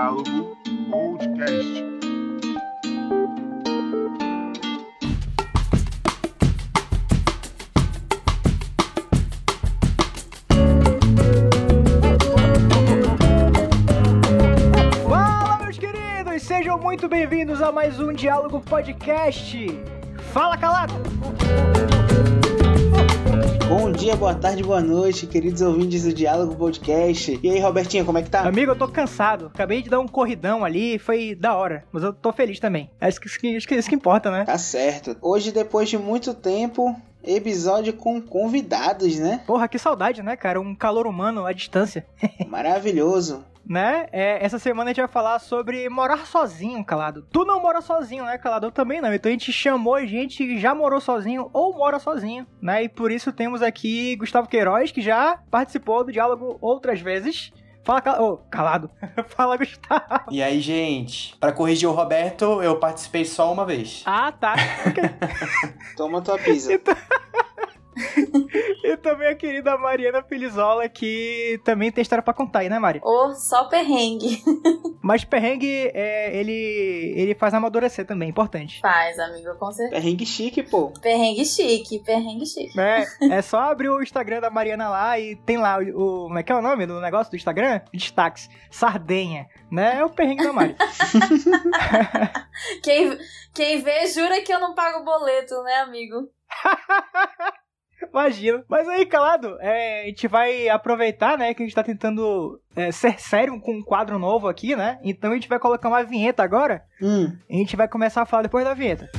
Diálogo Podcast. Fala, meus queridos! Sejam muito bem-vindos a mais um Diálogo Podcast. Fala, calado! Bom dia, boa tarde, boa noite, queridos ouvintes do Diálogo Podcast. E aí, Robertinho, como é que tá? Amigo, eu tô cansado. Acabei de dar um corridão ali, foi da hora. Mas eu tô feliz também. É isso que, isso que, isso que importa, né? Tá certo. Hoje, depois de muito tempo, episódio com convidados, né? Porra, que saudade, né, cara? Um calor humano à distância. Maravilhoso. né? É, essa semana a gente vai falar sobre morar sozinho, calado. Tu não mora sozinho, né, calado? Eu também não. Então a gente chamou gente que já morou sozinho ou mora sozinho, né? E por isso temos aqui Gustavo Queiroz, que já participou do diálogo outras vezes. Fala, cal... oh, calado. Fala, Gustavo. E aí, gente, pra corrigir o Roberto, eu participei só uma vez. Ah, tá. Ok. Toma tua pizza. E também a querida Mariana Felizola, que também tem história pra contar aí, né, Mari? Ô, só perrengue. Mas perrengue, é, ele, ele faz amadurecer também, importante. Faz, amigo, com certeza. Perrengue chique, pô. Perrengue chique, perrengue chique. É, é só abrir o Instagram da Mariana lá e tem lá o, o- Como é que é o nome do negócio do Instagram? Destaques. Sardenha. Né? É o perrengue da Mari. Quem, quem vê jura que eu não pago boleto, né, amigo? Imagina. Mas aí, calado, é, a gente vai aproveitar, né, que a gente tá tentando é, ser sério com um quadro novo aqui, né? Então a gente vai colocar uma vinheta agora. Hum, E a gente vai começar a falar depois da vinheta.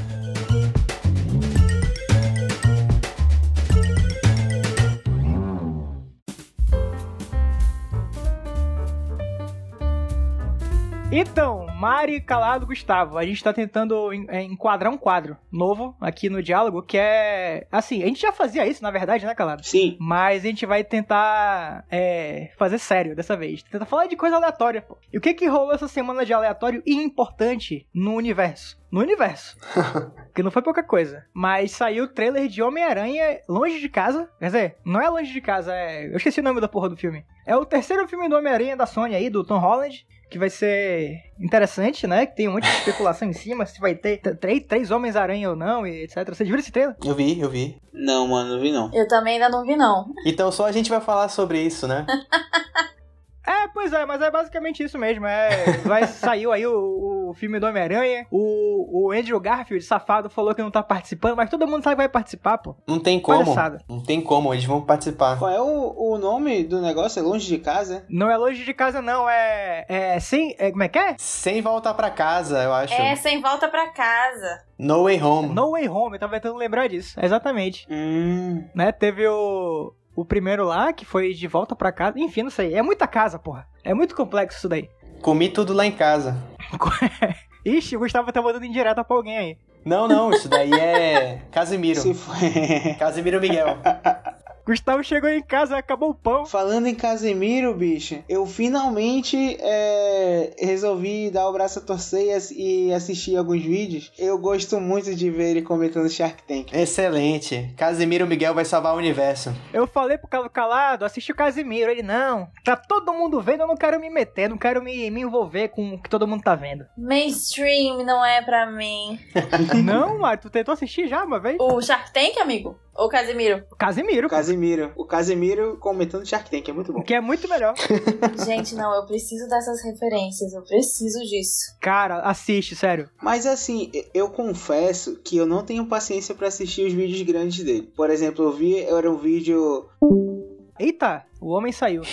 Então, Mari, Calado, Gustavo, a gente tá tentando en- é, enquadrar um quadro novo aqui no diálogo, que é. Assim, a gente já fazia isso, na verdade, né, Calado? sim. Mas a gente vai tentar é, fazer sério dessa vez. Tentar falar de coisa aleatória, pô. E o que que rolou essa semana de aleatório e importante no universo? No universo. Porque não foi pouca coisa. Mas saiu o trailer de Homem-Aranha Longe de Casa. Quer dizer, não é Longe de Casa, é. Eu esqueci o nome da porra do filme. É o terceiro filme do Homem-Aranha da Sony aí, do Tom Holland. Que vai ser interessante, né? Que tem um monte de especulação em cima, se vai ter três, três Homens-Aranha ou não, e etc. Vocês viram esse trailer? Eu vi, eu vi. Não, mano, não vi não. Eu também ainda não vi, não. Então só a gente vai falar sobre isso, né? É, pois é, mas é basicamente isso mesmo. É, vai, saiu aí o, o filme do Homem-Aranha. O, o Andrew Garfield, safado, falou que não tá participando, mas todo mundo sabe que vai participar, pô. Não tem como. Palhaçada. Não tem como, eles vão participar. Qual é o, o nome do negócio? É longe de casa? Não é longe de casa, não. É. É sem. É, como é que é? Sem voltar pra casa, eu acho. É, sem volta pra casa. No Way Home. No Way Home, eu tava tentando lembrar disso. Exatamente. Hum. Né? Teve o. O primeiro lá, que foi de volta pra casa. Enfim, não sei. É muita casa, porra. É muito complexo isso daí. Comi tudo lá em casa. Ixi, o Gustavo tá mandando indireta pra alguém aí. Não, não, isso daí é Casimiro. Casimiro Miguel. Gustavo chegou em casa, acabou o pão. Falando em Casemiro, bicho, eu finalmente é, resolvi dar o braço a torcer e ass- e assistir alguns vídeos. Eu gosto muito de ver ele comentando Shark Tank. Excelente. Casimiro Miguel vai salvar o universo. Eu falei pro Calo Calado, assiste o Casimiro. Ele, não, tá todo mundo vendo, eu não quero me meter, não quero me, me envolver com o que todo mundo tá vendo. Mainstream não é pra mim. não, Mari, tu tentou assistir já uma vez? O Shark Tank, amigo? Ou Casimiro? O Casimiro, O Casemiro. O Casemiro comentando Shark Tank, é muito bom. que é muito melhor. Gente, não, eu preciso dessas referências. Eu preciso disso. Cara, assiste, sério. Mas assim, eu confesso que eu não tenho paciência pra assistir os vídeos grandes dele. Por exemplo, eu vi, era um vídeo. Eita, o homem saiu.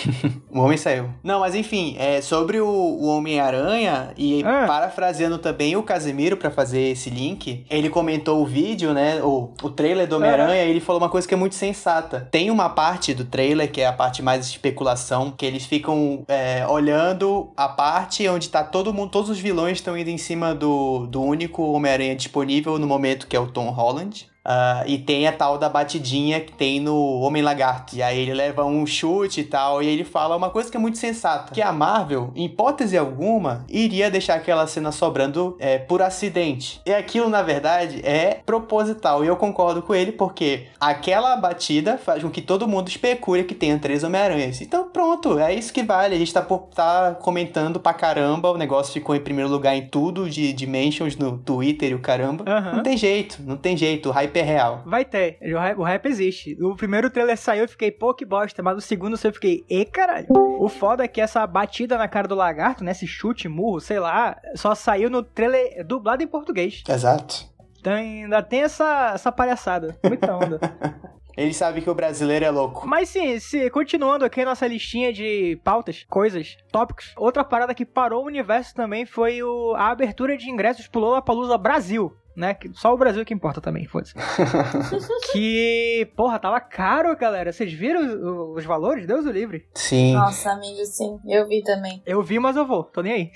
O homem saiu. Não, mas enfim, é sobre o, o Homem-Aranha e Ah. parafraseando também o Casemiro pra fazer esse link, ele comentou o vídeo, né, o, o trailer do Homem-Aranha, e ele falou uma coisa que é muito sensata. Tem uma parte do trailer, que é a parte mais especulação, que eles ficam é, olhando a parte onde tá todo mundo, todos os vilões estão indo em cima do, do único Homem-Aranha disponível no momento, que é o Tom Holland. Ah, e tem a tal da batidinha que tem no Homem Lagarto. E aí ele leva um chute e tal, e aí ele fala uma coisa que é muito sensata: que a Marvel, em hipótese alguma, iria deixar aquela cena sobrando é, por acidente. E aquilo, na verdade, é proposital. E eu concordo com ele, porque aquela batida faz com que todo mundo especule que tenha três Homem-Aranhas. Então, pronto, é isso que vale. A gente tá, por- tá comentando pra caramba, o negócio ficou em primeiro lugar em tudo de, de mentions no Twitter e o caramba. Aham. Não tem jeito, não tem jeito, o hype é real. Vai ter, o hype, hype existe. O primeiro trailer saiu, eu fiquei, pô, que bosta, mas o segundo eu fiquei, e caralho. O foda é que essa batida na cara do lagarto, né, esse chute, murro, sei lá, só saiu no trailer dublado em português. Exato. Então ainda tem essa, essa palhaçada. Muita onda. Ele sabe que o brasileiro é louco. Mas sim, se, continuando aqui a nossa listinha de pautas, coisas, tópicos. Outra parada que parou o universo também foi o, a abertura de ingressos pro Lollapalooza Brasil. Né? Que Só o Brasil que importa também, foda-se. que, porra, tava caro, galera. Vocês viram os, os valores? Deus o livre. Sim. Nossa, amigo, sim. Eu vi também. Eu vi, mas eu vou. Tô nem aí.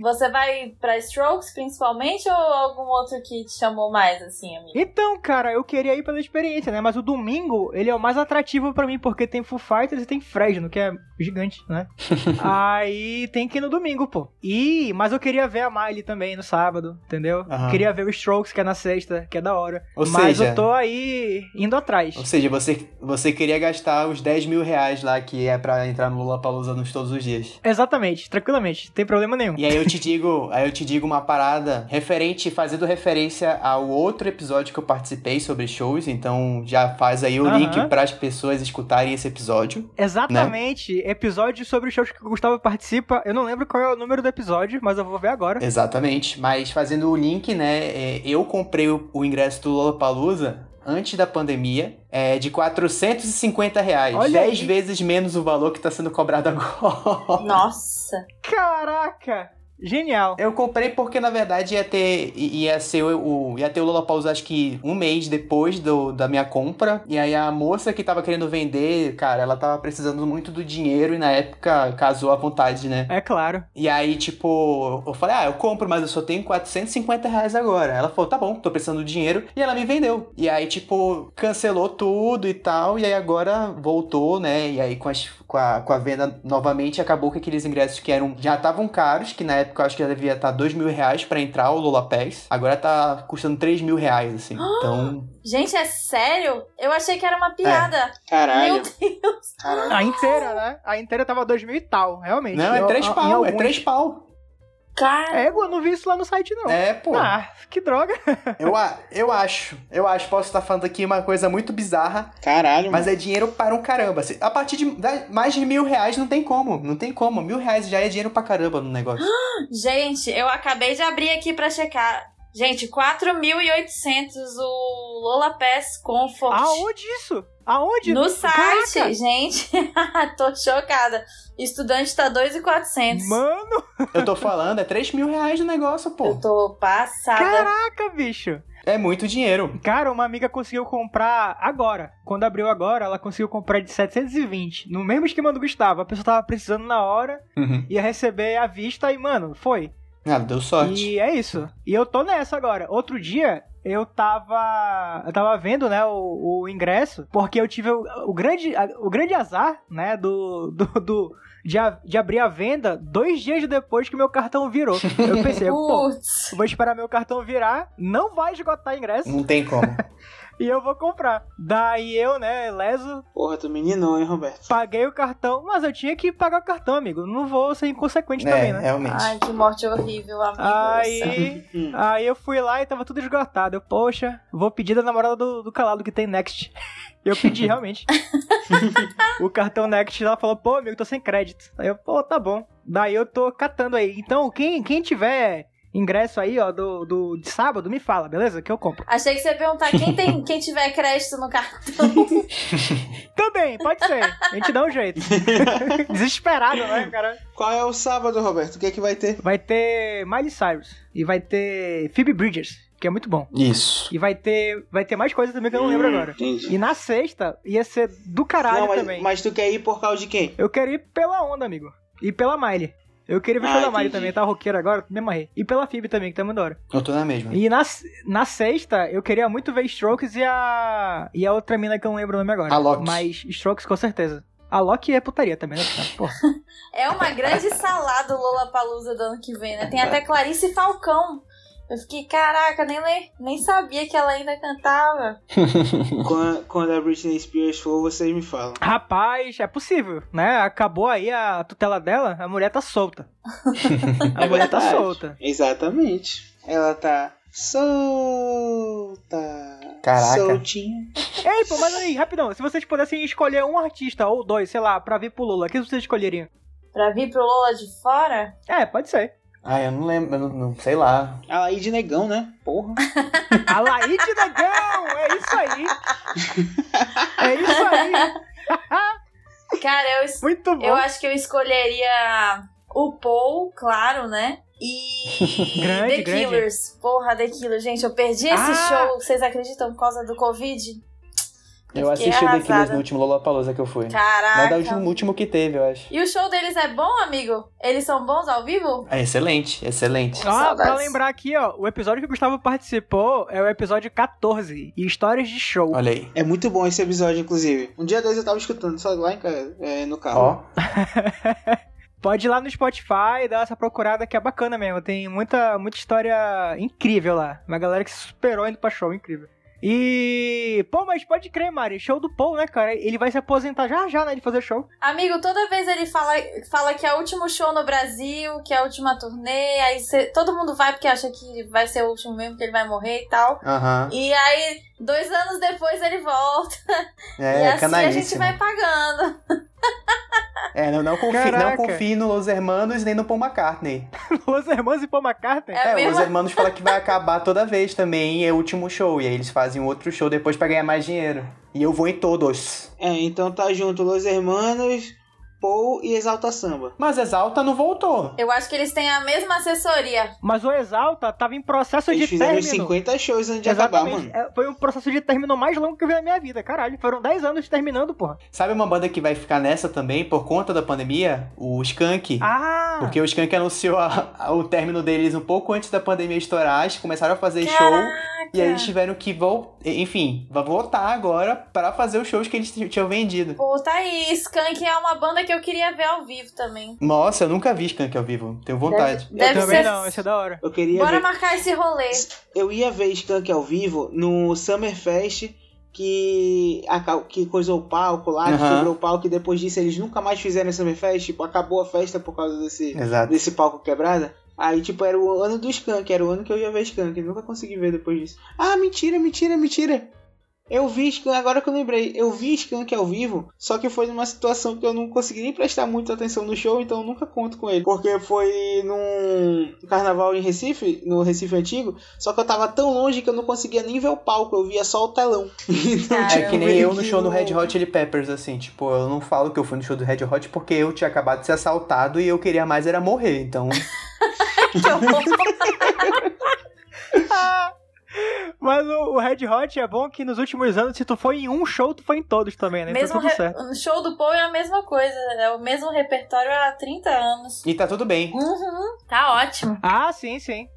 Você vai pra Strokes principalmente ou algum outro que te chamou mais, assim, amigo? Então, cara, eu queria ir pela experiência, né? Mas o domingo, ele é o mais atrativo pra mim, porque tem Foo Fighters e tem Fresno, que é gigante, né? Aí tem que ir no domingo, pô. E, mas eu queria ver a Miley também no sábado, entendeu? Aham. Queria ver o Strokes, que é na sexta, que é da hora. Ou mas seja- eu tô aí indo atrás. Ou seja, você, você queria gastar os 10 mil reais lá que é pra entrar no Lollapalooza nos todos os dias. Exatamente, tranquilamente, não tem problema nenhum. E aí eu te digo, aí eu te digo uma parada referente, fazendo referência ao outro episódio que eu participei sobre shows, então já faz aí o Aham. link para as pessoas escutarem esse episódio. Exatamente, episódio sobre shows que o Gustavo participa. Eu não lembro qual é o número do episódio, mas eu vou ver agora. Exatamente, mas fazendo o link, né, é, eu comprei o, o ingresso do Lollapalooza antes da pandemia, é de 450 reais, Olha 10 aí. vezes menos o valor que tá sendo cobrado agora. Nossa. Caraca! Genial. Eu comprei porque, na verdade, ia ter. ia ser o. o- ia ter o Lollapalooza acho que um mês depois do, da minha compra. E aí a moça que tava querendo vender, cara, ela tava precisando muito do dinheiro e na época casou à vontade, né? É claro. E aí, tipo, eu falei, ah, eu compro, mas eu só tenho 450 reais agora. Ela falou, tá bom, tô precisando do dinheiro. E ela me vendeu. E aí, tipo, cancelou tudo e tal. E aí agora voltou, né? E aí com, as- com, a, com a venda novamente, acabou que aqueles ingressos que eram já estavam caros, que na época eu acho que já devia estar 2 mil reais pra entrar o Lola Pass. Agora tá custando 3 mil reais, assim. Então. Gente, é sério? Eu achei que era uma piada. Caralho. Meu Deus. Caralho. A inteira, né? A inteira tava dois mil e tal, realmente. Não, é Eu- 3 em pau, é alguns- 3 pau. Cara, É, eu não vi isso lá no site, não. É, pô. Ah, que droga. Eu, a- eu acho, eu acho, posso estar falando aqui uma coisa muito bizarra, Caralho, Mas é dinheiro para um caramba. A partir de mais de mil reais não tem como. Não tem como. Mil reais já é dinheiro pra caramba no negócio. gente, eu acabei de abrir aqui pra checar. Gente, 4.800 o Lola Pass Comfort. Aonde isso? Aonde? No site, Caraca! gente. Tô chocada. Estudante tá 2.400. Mano, Eu tô falando, é 3 mil reais no negócio, pô. Eu tô passada. caraca, bicho. É muito dinheiro. Cara, uma amiga conseguiu comprar agora. Quando abriu agora, ela conseguiu comprar de 720. No mesmo esquema do Gustavo. A pessoa tava precisando na hora, Uhum. ia receber à vista e, mano, foi. Ah, deu sorte. E é isso. E eu tô nessa agora. Outro dia, eu tava. Eu tava vendo, né, o, o ingresso, porque eu tive o, o grande, o grande azar, né, do. do, do- de, a- de abrir a venda dois dias depois que meu cartão virou. Eu pensei, pô, vou esperar meu cartão virar, não vai esgotar ingresso Não tem como. e eu vou comprar. Daí eu, né, leso, Porra, tu meninou, hein, Roberto? paguei o cartão, mas eu tinha que pagar o cartão, amigo. Não vou ser inconsequente é, também, né? realmente. Ai, que morte horrível, amigo. Aí, aí eu fui lá e tava tudo esgotado. Eu, poxa, vou pedir da namorada do, do calado que tem Next. Eu pedi, realmente. o cartão Next, ela falou, pô, amigo, tô sem crédito. Aí eu, pô, tá bom. Daí eu tô catando aí. Então, quem, quem tiver ingresso aí, ó, do, do, de sábado, me fala, beleza? Que eu compro. Achei que você ia perguntar quem, tem, quem tiver crédito no cartão. Também, pode ser. A gente dá um jeito. Desesperado, né, cara? Qual é o sábado, Roberto? O que é que vai ter? Vai ter Miley Cyrus. E vai ter Phoebe Bridgers, que é muito bom. Isso. E vai ter, vai ter mais coisas também que eu não lembro agora. Entendi. E na sexta ia ser do caralho Não, mas, também. mas tu quer ir por causa de quem? Eu quero ir pela onda, amigo. E pela Miley. Eu queria ver o Ah, show da Mari também, tá roqueira agora, me amarrei. E pela Phoebe também, que tá muito da hora. Eu tô na mesma. E na, na sexta, eu queria muito ver Strokes e a. E a outra mina que eu não lembro o nome agora. A Loki. Mas Strokes com certeza. A Loki é putaria também, né? Porra. É uma grande salada o Lollapalooza do ano que vem, né? Tem até Clarice Falcão. Eu fiquei, caraca, nem, nem sabia que ela ainda cantava. Quando, quando a Britney Spears for, vocês me falam. Rapaz, é possível, né? Acabou aí a tutela dela, a mulher tá solta. A mulher tá solta. Exatamente. Ela tá solta. Caraca. Soltinha. Ei, pô, mas aí, rapidão, se vocês pudessem escolher um artista ou dois, sei lá, pra vir pro Lula, o que vocês escolheriam? Pra vir pro Lola de fora? É, pode ser. Ah, eu não lembro, eu não, não- sei lá. A Laí de Negão, né? Porra. A Laíde Negão! É isso aí! É isso aí! Cara, eu, Muito bom! eu acho que eu escolheria o Paul, claro, né? E Grande, The grande. Killers. Porra, The Killers. Gente, eu perdi esse Ah! show, vocês acreditam, por causa do Covid? Eu assisti o The Killers arrasada. no último Lollapalooza que eu fui. Caraca. Mas é o último, último que teve, eu acho. E o show deles é bom, amigo? Eles são bons ao vivo? É excelente, excelente. Ah, Saudades. pra lembrar aqui, ó, o episódio que o Gustavo participou é o episódio 14, e Histórias de Show. Olha aí. É muito bom esse episódio, inclusive. Um dia desses eu tava escutando só lá em casa, é, no carro. Ó. Pode ir lá no Spotify e dar essa procurada que é bacana mesmo. Tem muita, muita história incrível lá. Uma galera que se superou indo pra show, incrível. E. Pô, mas pode crer, Mari. Show do Paul, né, cara? Ele vai se aposentar já já, né? De fazer show. Amigo, toda vez ele fala, fala que é o último show no Brasil, que é a última turnê, aí cê- todo mundo vai porque acha que vai ser o último mesmo, que ele vai morrer e tal. Aham. E aí, dois anos depois ele volta. e É, assim a gente canalíssimo. vai pagando. É, não, não, confie, não confie no Los Hermanos nem no Paul McCartney. Los Hermanos e Paul McCartney. É É, mesmo? os Hermanos falam que vai acabar toda vez também, é o último show. E aí eles fazem outro show depois pra ganhar mais dinheiro. E eu vou em todos. É, então tá junto Los Hermanos, Paul e Exalta Samba. Mas Exalta não voltou. Eu acho que eles têm a mesma assessoria. Mas o Exalta tava em processo Eles de fizeram término. 50 shows antes de acabar, mano. É, foi o processo de término mais longo que eu vi na minha vida, caralho. Foram 10 anos terminando, porra. Sabe uma banda que vai ficar nessa também por conta da pandemia? O Skank. Ah! Porque o Skank anunciou a- a- o término deles um pouco antes da pandemia estourar, eles começaram a fazer show. Caraca. E aí eles tiveram que voltar, enfim, vai voltar agora pra fazer os shows que eles tinham vendido. Pô, tá aí. Skunk é uma banda que eu queria ver ao vivo também. Nossa, eu nunca vi Skank ao vivo, tenho vontade. Deve eu também ser- não, esse é da hora. Eu queria Bora ver. marcar esse rolê. Eu ia ver Skank ao vivo no Summerfest que, aca- que coisou o palco lá, que Aham. quebrou o palco e depois disso eles nunca mais fizeram Summerfest, tipo, acabou a festa por causa desse, Exato. desse palco quebrado. Aí, tipo, era o ano do Skank, era o ano que eu ia ver Skank, nunca consegui ver depois disso. Ah, mentira, mentira, mentira. Eu vi Skank, agora que eu lembrei, eu vi Skank ao vivo, só que foi numa situação que eu não consegui nem prestar muita atenção no show, então eu nunca conto com ele. Porque foi num carnaval em Recife, no Recife Antigo, só que eu tava tão longe que eu não conseguia nem ver o palco, eu via só o telão. Então, É É tipo, que nem eu no que show do Red Hot Chili Peppers, assim, tipo, eu não falo que eu fui no show do Red Hot porque eu tinha acabado de ser assaltado e eu queria mais era morrer, então... Mas o, o Red Hot é bom que nos últimos anos, se tu foi em um show, tu foi em todos também, né? Mesmo então tudo re- certo. o show do Paul é a mesma coisa. É o mesmo repertório há 30 anos. E tá tudo bem. Uhum. Tá ótimo. Ah, sim, sim.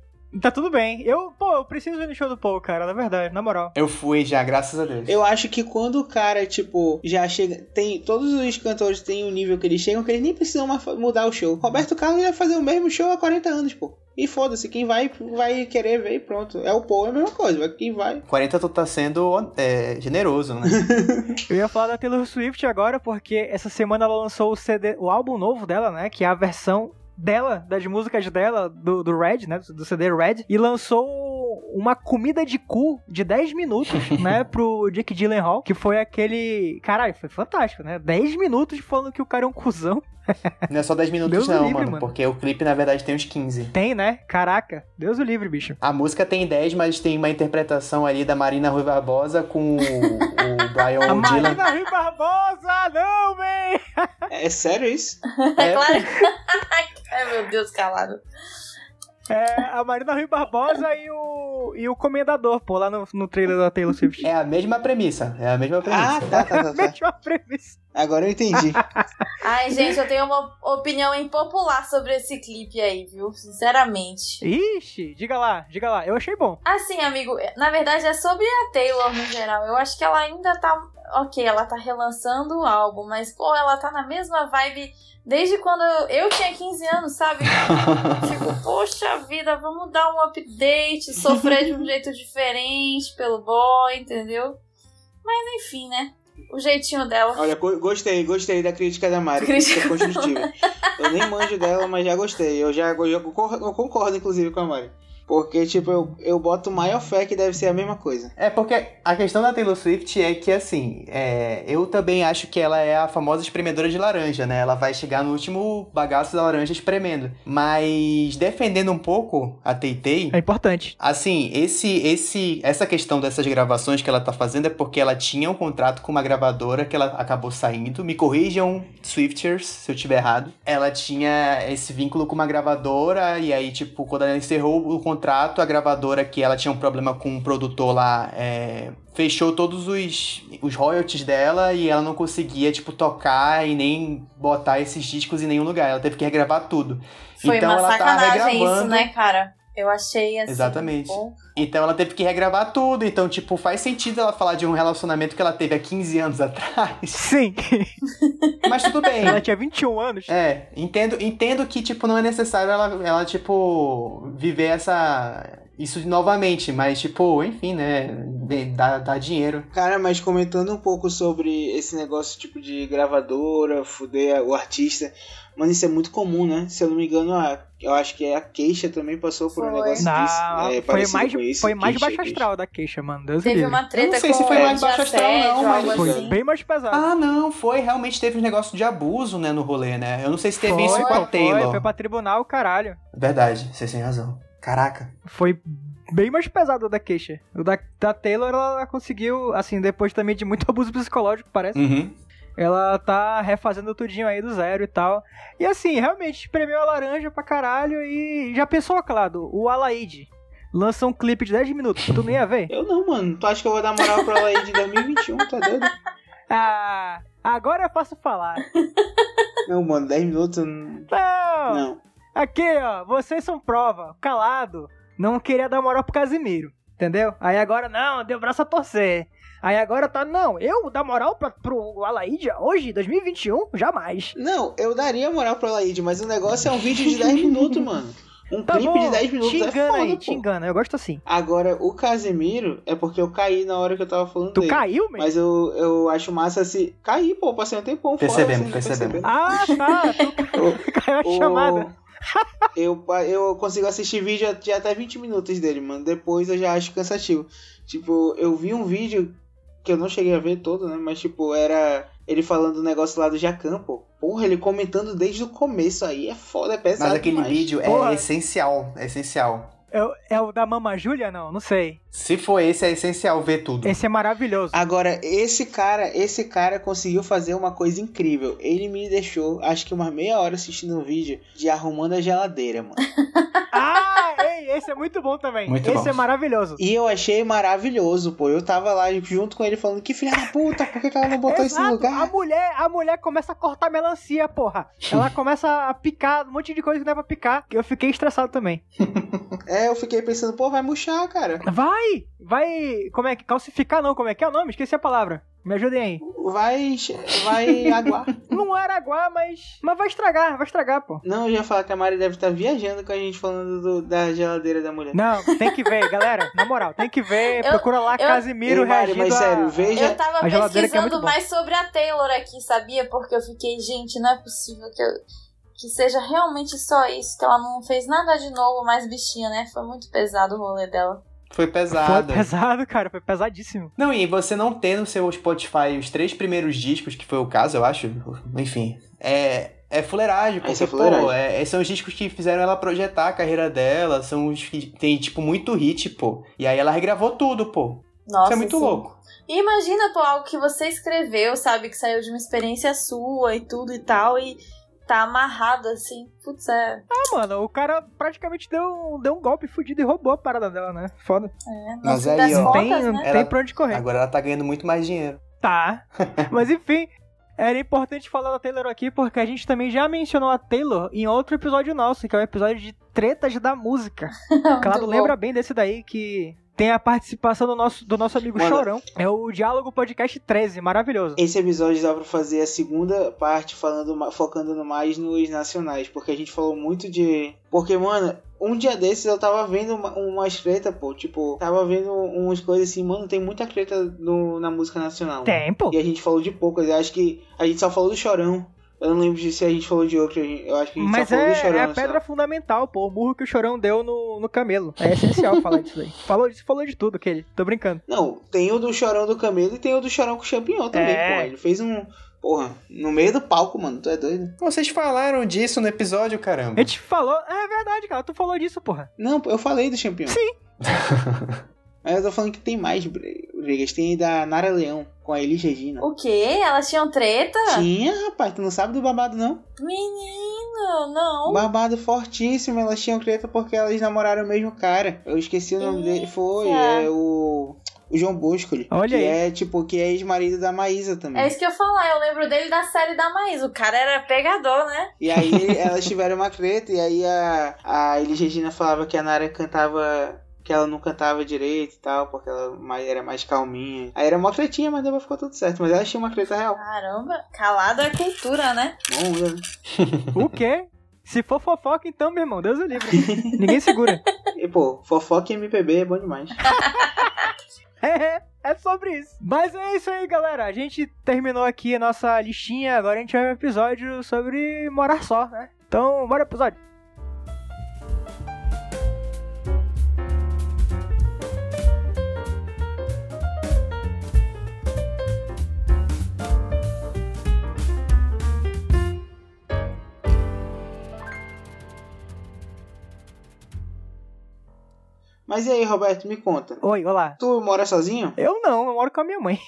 Tá tudo bem. Eu, pô, eu preciso ir no show do Paul, cara, na verdade, na moral. Eu fui já, graças a Deus. Eu acho que quando o cara, tipo, já chega. Tem. Todos os cantores têm um nível que eles chegam que eles nem precisam mudar o show. Roberto Carlos ia fazer o mesmo show há 40 anos, pô. E foda-se, quem vai, vai querer ver e pronto. É o Paul, é a mesma coisa. vai- Quem vai. 40 tu tá sendo é, generoso, né? Eu ia falar da Taylor Swift agora, porque essa semana ela lançou o CD, o álbum novo dela, né? Que é a versão dela, das músicas dela, do, do Red, né? Do CD Red. E lançou uma comida de cu de 10 minutos, né? Pro Jake Gyllenhaal, que foi aquele... Caralho, foi fantástico, né? 10 minutos falando que o cara é um cuzão. Não é só 10 minutos Deus não, livre, mano, mano. porque o clipe na verdade tem uns 15. Tem, né? Caraca, Deus o livre, bicho. A música tem 10, mas tem uma interpretação ali da Marina Rui Barbosa com o, o Brian A Dylan. Marina Rui Barbosa, não, man! É sério isso? É claro. Ai, meu Deus, calado. É, a Marina Rui Barbosa e o, e o Comendador, pô, lá no, no trailer da Taylor Swift. É a mesma premissa. É a mesma premissa. Ah, tá, tá, tá, tá. Mesma premissa. Agora eu entendi. Ai, gente, eu tenho uma opinião impopular sobre esse clipe aí, viu? Sinceramente. Ixi, diga lá, diga lá. Eu achei bom. Assim, amigo, na verdade é sobre a Taylor no geral. Eu acho que ela ainda tá. Ok, ela tá relançando o álbum, mas, pô, ela tá na mesma vibe desde quando eu, eu tinha 15 anos, sabe? Fico, poxa vida, vamos dar um update, sofrer de um jeito diferente pelo boy, entendeu? Mas enfim, né? O jeitinho dela. Olha, go- gostei, gostei da crítica da Mari. Crítica. Crítica construtiva. Eu nem manjo dela, mas já gostei. Eu já eu concordo, eu concordo, inclusive, com a Mari. Porque, tipo, eu, eu boto maior fé que deve ser a mesma coisa. É porque a questão da Taylor Swift é que, assim, é, eu também acho que ela é a famosa espremedora de laranja, né? Ela vai chegar no último bagaço da laranja espremendo. Mas, defendendo um pouco a Tay-Tay, É importante. Assim, esse, esse, essa questão dessas gravações que ela tá fazendo é porque ela tinha um contrato com uma gravadora que ela acabou saindo. Me corrijam, Swifters, se eu tiver errado. Ela tinha esse vínculo com uma gravadora e aí, tipo, quando ela encerrou o contrato, a gravadora que ela tinha um problema com um produtor lá, é, fechou todos os, os royalties dela e ela não conseguia, tipo, tocar e nem botar esses discos em nenhum lugar. Ela teve que regravar tudo. Foi então uma ela tá sacanagem isso, regravando. né, cara? Eu achei assim. Exatamente. bom. Então ela teve que regravar tudo. Então, tipo, faz sentido ela falar de um relacionamento que ela teve há 15 anos atrás. Sim. Mas tudo bem. ela tinha 21 anos. É, entendo, entendo que, tipo, não é necessário ela, ela, tipo, viver essa. Isso novamente, mas, tipo, enfim, né? Dá, dá dinheiro. Cara, mas comentando um pouco sobre esse negócio tipo de gravadora, fuder o artista, mano, isso é muito comum, né? Se eu não me engano, a, eu acho que a queixa também passou por um Foi. negócio Não, disso. É, foi mais, com isso, foi mais queixa, baixo queixa. astral da queixa, mano. Deus Teve livre. uma treta Eu não sei com se foi mais baixo astral, assédio, não, mas algo Foi assim. bem mais pesado. Ah, não, foi. Realmente teve um negócio de abuso, né, no rolê, né? Eu não sei se teve foi, isso com a foi, Taylor. foi pra tribunal, caralho. Verdade, vocês têm razão. Caraca. Foi bem mais pesado o da queixa. O da, da Taylor, ela conseguiu, assim, depois também de muito abuso psicológico, parece. Uhum. Ela tá refazendo tudinho aí do zero e tal. E assim, realmente, espremeu a laranja pra caralho e já pensou, Clado, o Alaide lança um clipe de 10 minutos, tu nem ia ver? Eu não, mano. Tu acha que eu vou dar moral pra ela aí de 2021? Tá doido? Ah, agora é fácil falar. Não, mano, 10 minutos. eu Não. Não, não. aqui ó, vocês são prova. Calado, não queria dar moral pro Casimiro, entendeu? Aí agora não, deu braço a torcer. Aí agora tá, não, eu dar moral pra, pro Alaide hoje, 2021? Jamais. Não, eu daria moral pra Laíde, mas o negócio é um vídeo de 10 minutos, mano. Um Tá clipe bom, de 10 minutos te é engana foda, aí, pô. te engana, eu gosto assim. Agora, o Casemiro é porque eu caí na hora que eu tava falando Tu dele. caiu, mesmo? Mas eu, eu acho massa se. Caí, pô, passei um tempão fora. Percebemos, assim, percebemos. Ah, tá, tu caiu a O- chamada. Eu, eu consigo assistir vídeo de até 20 minutos dele, mano. Depois eu já acho cansativo. Tipo, eu vi um vídeo que eu não cheguei a ver todo, né? Mas, tipo, era ele falando do negócio lá do Jacan, pô. Porra, ele comentando desde o começo aí é foda, é pesado. Mas aquele demais. vídeo Porra. é essencial, é essencial. É, o- é o da Mama Júlia? Não, não sei. Se for esse, é essencial ver tudo. Esse é maravilhoso. Agora, esse cara, esse cara conseguiu fazer uma coisa incrível. Ele me deixou, acho que umas meia hora assistindo um vídeo de arrumando a geladeira, mano. Ah, ei, esse é muito bom também. Muito esse bom. é maravilhoso. E eu achei maravilhoso, pô. Eu tava lá junto com ele falando, que filha da puta, por que, ela não botou isso no Exato, lugar? A mulher, a mulher começa a cortar melancia, porra. Ela começa a picar um monte de coisa que não é pra picar. Eu fiquei estressado também. É, eu fiquei pensando, pô, vai murchar, cara. Vai! Vai. Como é que? Calcificar não, como é que é o nome? Esqueci a palavra. Me ajudem aí. Vai, vai aguar. Não era aguar, mas. Mas vai estragar, vai estragar, pô. Não, eu ia falar que a Mari deve estar viajando com a gente falando do- da geladeira da mulher. Não, tem que ver, galera. Na moral, tem que ver. Eu- Procura lá eu- Casimiro Mari, reagindo mas sério, a... veja- Eu tava A geladeira que é pesquisando bom. mais sobre a Taylor aqui, sabia? Porque eu fiquei, gente, não é possível que, eu- que seja realmente só isso, que ela não fez nada de novo, mais bichinha, né? Foi muito pesado o rolê dela. Foi Foi pesado. pesado, cara. Foi pesadíssimo. Não, e você não ter no seu Spotify os três primeiros discos, que foi o caso, eu acho, enfim, é, é fuleiragem, porque, Isso é pô, fuleiragem. é- são os discos que fizeram ela projetar a carreira dela, são os que tem, tipo, muito hit, pô. E aí ela regravou tudo, pô. Nossa, Isso é muito sim. louco. E imagina, pô, algo que você escreveu, sabe? Que saiu de uma experiência sua e tudo e tal, e tá amarrado assim. Putz, é. Ah, mano, o cara praticamente deu, deu um golpe fudido e roubou a parada dela, né? Foda. é Mas aí, ó, Não tem, contas, né? tem Ela- pra onde correr. Agora ela tá ganhando muito mais dinheiro. Tá. Mas enfim, era importante falar da Taylor aqui porque a gente também já mencionou a Taylor em outro episódio nosso, que é o episódio de tretas da música. Claro, lembra bem desse daí que tem a participação do nosso, do nosso amigo Mano. Chorão. É o Diálogo Podcast 13, maravilhoso. Esse episódio dá pra fazer a segunda parte falando, focando mais nos nacionais, porque a gente falou muito de. Porque, mano, um dia desses eu tava vendo uma, umas treta, pô, tipo, tava vendo umas coisas assim, mano, tem muita treta no, na música nacional. Tem, pô. E a gente falou de poucas, eu acho que a gente só falou do Chorão. Eu não lembro de se a gente falou de outro, eu acho que a gente Mas só falou é, do Chorão. é a só. pedra fundamental, pô. O murro que o Chorão deu no, no camelo. É essencial falar disso aí. Falou disso, falou de tudo, aquele. Tô brincando. Não, tem o do Chorão do Camelo e tem o do Chorão com o Champignon também, É. pô. Ele fez um. Porra, no meio do palco, mano, tu é doido? Vocês falaram disso no episódio, caramba. A gente falou. É verdade, cara. Tu falou disso, porra. Não, eu falei do Champignon. Sim. Mas eu tô falando que tem mais, Brigas. Tem da Nara Leão com a Elis Regina. O quê? Elas tinham treta? Tinha, rapaz, tu não sabe do babado, não? Menino, não. Babado fortíssimo, elas tinham treta porque elas namoraram o mesmo cara. Eu esqueci o nome dele. Foi, Eita. é o. O João Boscoli. Olha que aí. é, tipo, que é ex-marido da Maísa também. É isso que eu ia falar, eu lembro dele da série da Maísa. O cara era pegador, né? E aí elas tiveram uma treta, e aí a, a Elis Regina falava que a Nara cantava. Que ela não cantava direito e tal, porque ela mais- era mais calminha. Aí era uma tretinha, mas depois ficou tudo certo. Mas elas tinham uma treta real. Caramba, calado é cultura, né? Bom, né? O quê? Se for fofoca, então, meu irmão, Deus o livre. Ninguém segura. E pô, fofoca e MPB é bom demais. É, é sobre isso. Mas é isso aí, galera. A gente terminou aqui a nossa listinha. Agora a gente vai um episódio sobre morar só, né? Então, bora pro episódio. Mas e aí, Roberto, me conta. Oi, olá. Tu mora sozinho? Eu não, eu moro com a minha mãe.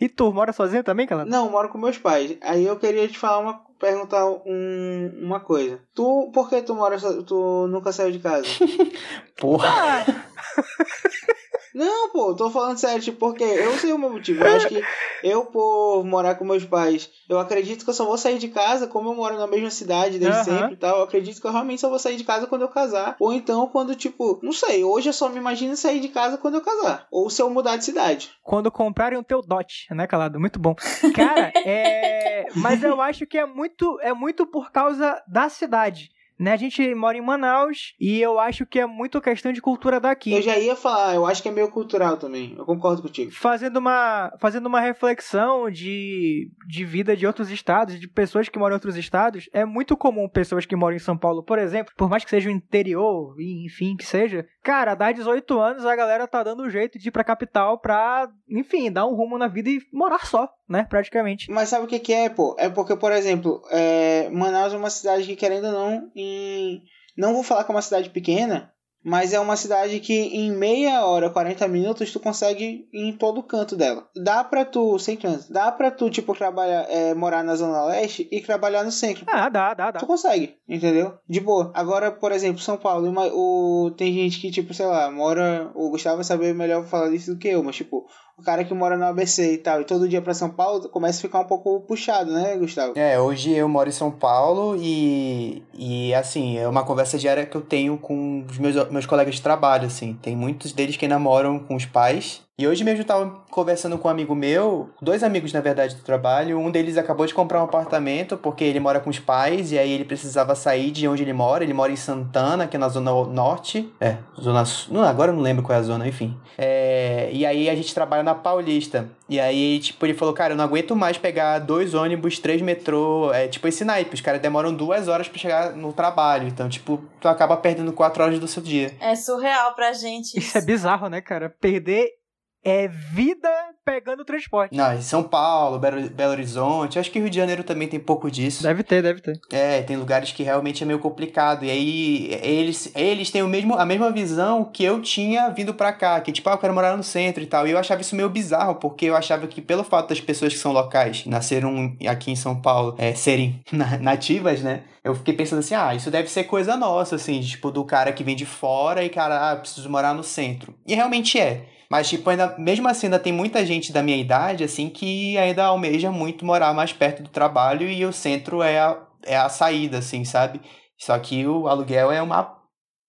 E tu, mora sozinho também, Calado? Não, moro com meus pais. Aí eu queria te falar uma. perguntar um, uma coisa. Tu, por que tu mora so, tu nunca saiu de casa? Porra. Não, pô, tô falando sério, tipo, porque eu sei o meu motivo. Eu acho que eu, por morar com meus pais, eu acredito que eu só vou sair de casa, como eu moro na mesma cidade desde Aham. sempre e tal, eu acredito que eu realmente só vou sair de casa quando eu casar. Ou então quando, tipo, não sei, hoje eu só me imagino sair de casa quando eu casar. Ou se eu mudar de cidade. quando comprarem o teu dot, né, Calado? Muito bom. Cara, é... Mas eu acho que é muito, é muito por causa da cidade. Né, a gente mora em Manaus e eu acho que é muito questão de cultura daqui. Eu já ia falar, eu acho que é meio cultural também. Eu concordo contigo. fazendo uma, fazendo uma reflexão de, de vida de outros estados, de pessoas que moram em outros estados, é muito comum pessoas que moram em São Paulo, por exemplo, por mais que seja o interior, enfim, que seja, cara, dá 18 anos a galera tá dando um jeito de ir pra capital pra, enfim, dar um rumo na vida e morar só, né, praticamente. Mas sabe o que, que é, pô? É porque, por exemplo, é, Manaus é uma cidade que, querendo ou não, em... não vou falar que é uma cidade pequena, mas é uma cidade que em meia hora, 40 minutos, tu consegue ir em todo canto dela. Dá pra tu, sem trânsito, dá pra tu, tipo, trabalhar, é, morar na Zona Leste e trabalhar no centro. Ah, dá, dá, dá. Tu consegue, entendeu? De boa. Agora, por exemplo, São Paulo, uma- o, tem gente que, tipo, sei lá, mora. O Gustavo vai saber melhor falar disso do que eu, mas, tipo, o cara que mora no ABC e tal, e todo dia pra São Paulo, começa a ficar um pouco puxado, né, Gustavo? É, hoje eu moro em São Paulo e, e assim, é uma conversa diária que eu tenho com os meus, meus colegas de trabalho, assim. Tem muitos deles que namoram com os pais. E hoje mesmo eu tava conversando com um amigo meu, dois amigos, na verdade, do trabalho. Um deles acabou de comprar um apartamento porque ele mora com os pais e aí ele precisava sair de onde ele mora. Ele mora em Santana, que é na Zona Norte. É, Zona Sul. Não, agora eu não lembro qual é a zona, enfim. É, e aí a gente trabalha na Paulista. E aí, tipo, ele falou, cara, eu não aguento mais pegar dois ônibus, três metrô. É tipo esse naipe. Os caras demoram duas horas pra chegar no trabalho. Então, tipo, tu acaba perdendo quatro horas do seu dia. É surreal pra gente. Isso é bizarro, né, cara? Perder é vida pegando transporte. Não, em São Paulo, Belo, Belo Horizonte, acho que Rio de Janeiro também tem pouco disso. Deve ter, deve ter. É, tem lugares que realmente é meio complicado. E aí eles, eles têm o mesmo, a mesma visão que eu tinha vindo pra cá, que tipo, ah, eu quero morar no centro e tal. E eu achava isso meio bizarro, porque eu achava que pelo fato das pessoas que são locais, nasceram aqui em São Paulo, é, serem nativas, né? Eu fiquei pensando assim, ah, isso deve ser coisa nossa, assim, tipo, do cara que vem de fora e, cara, ah, preciso morar no centro. E realmente é. Mas, tipo, ainda, mesmo assim, ainda tem muita gente da minha idade, assim, que ainda almeja muito morar mais perto do trabalho e o centro é a, é a saída, assim, sabe? Só que o aluguel é uma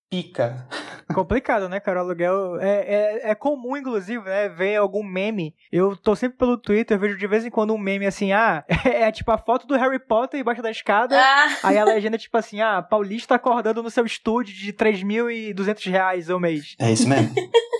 pica. Complicado, né, cara? O aluguel é, é, é, comum, inclusive, né? Ver algum meme. Eu tô sempre pelo Twitter, eu vejo de vez em quando um meme assim, ah, é, é tipo a foto do Harry Potter embaixo da escada. Ah. Aí a legenda é tipo assim, ah, Paulista acordando no seu estúdio de 3.200 reais ao mês. É isso mesmo.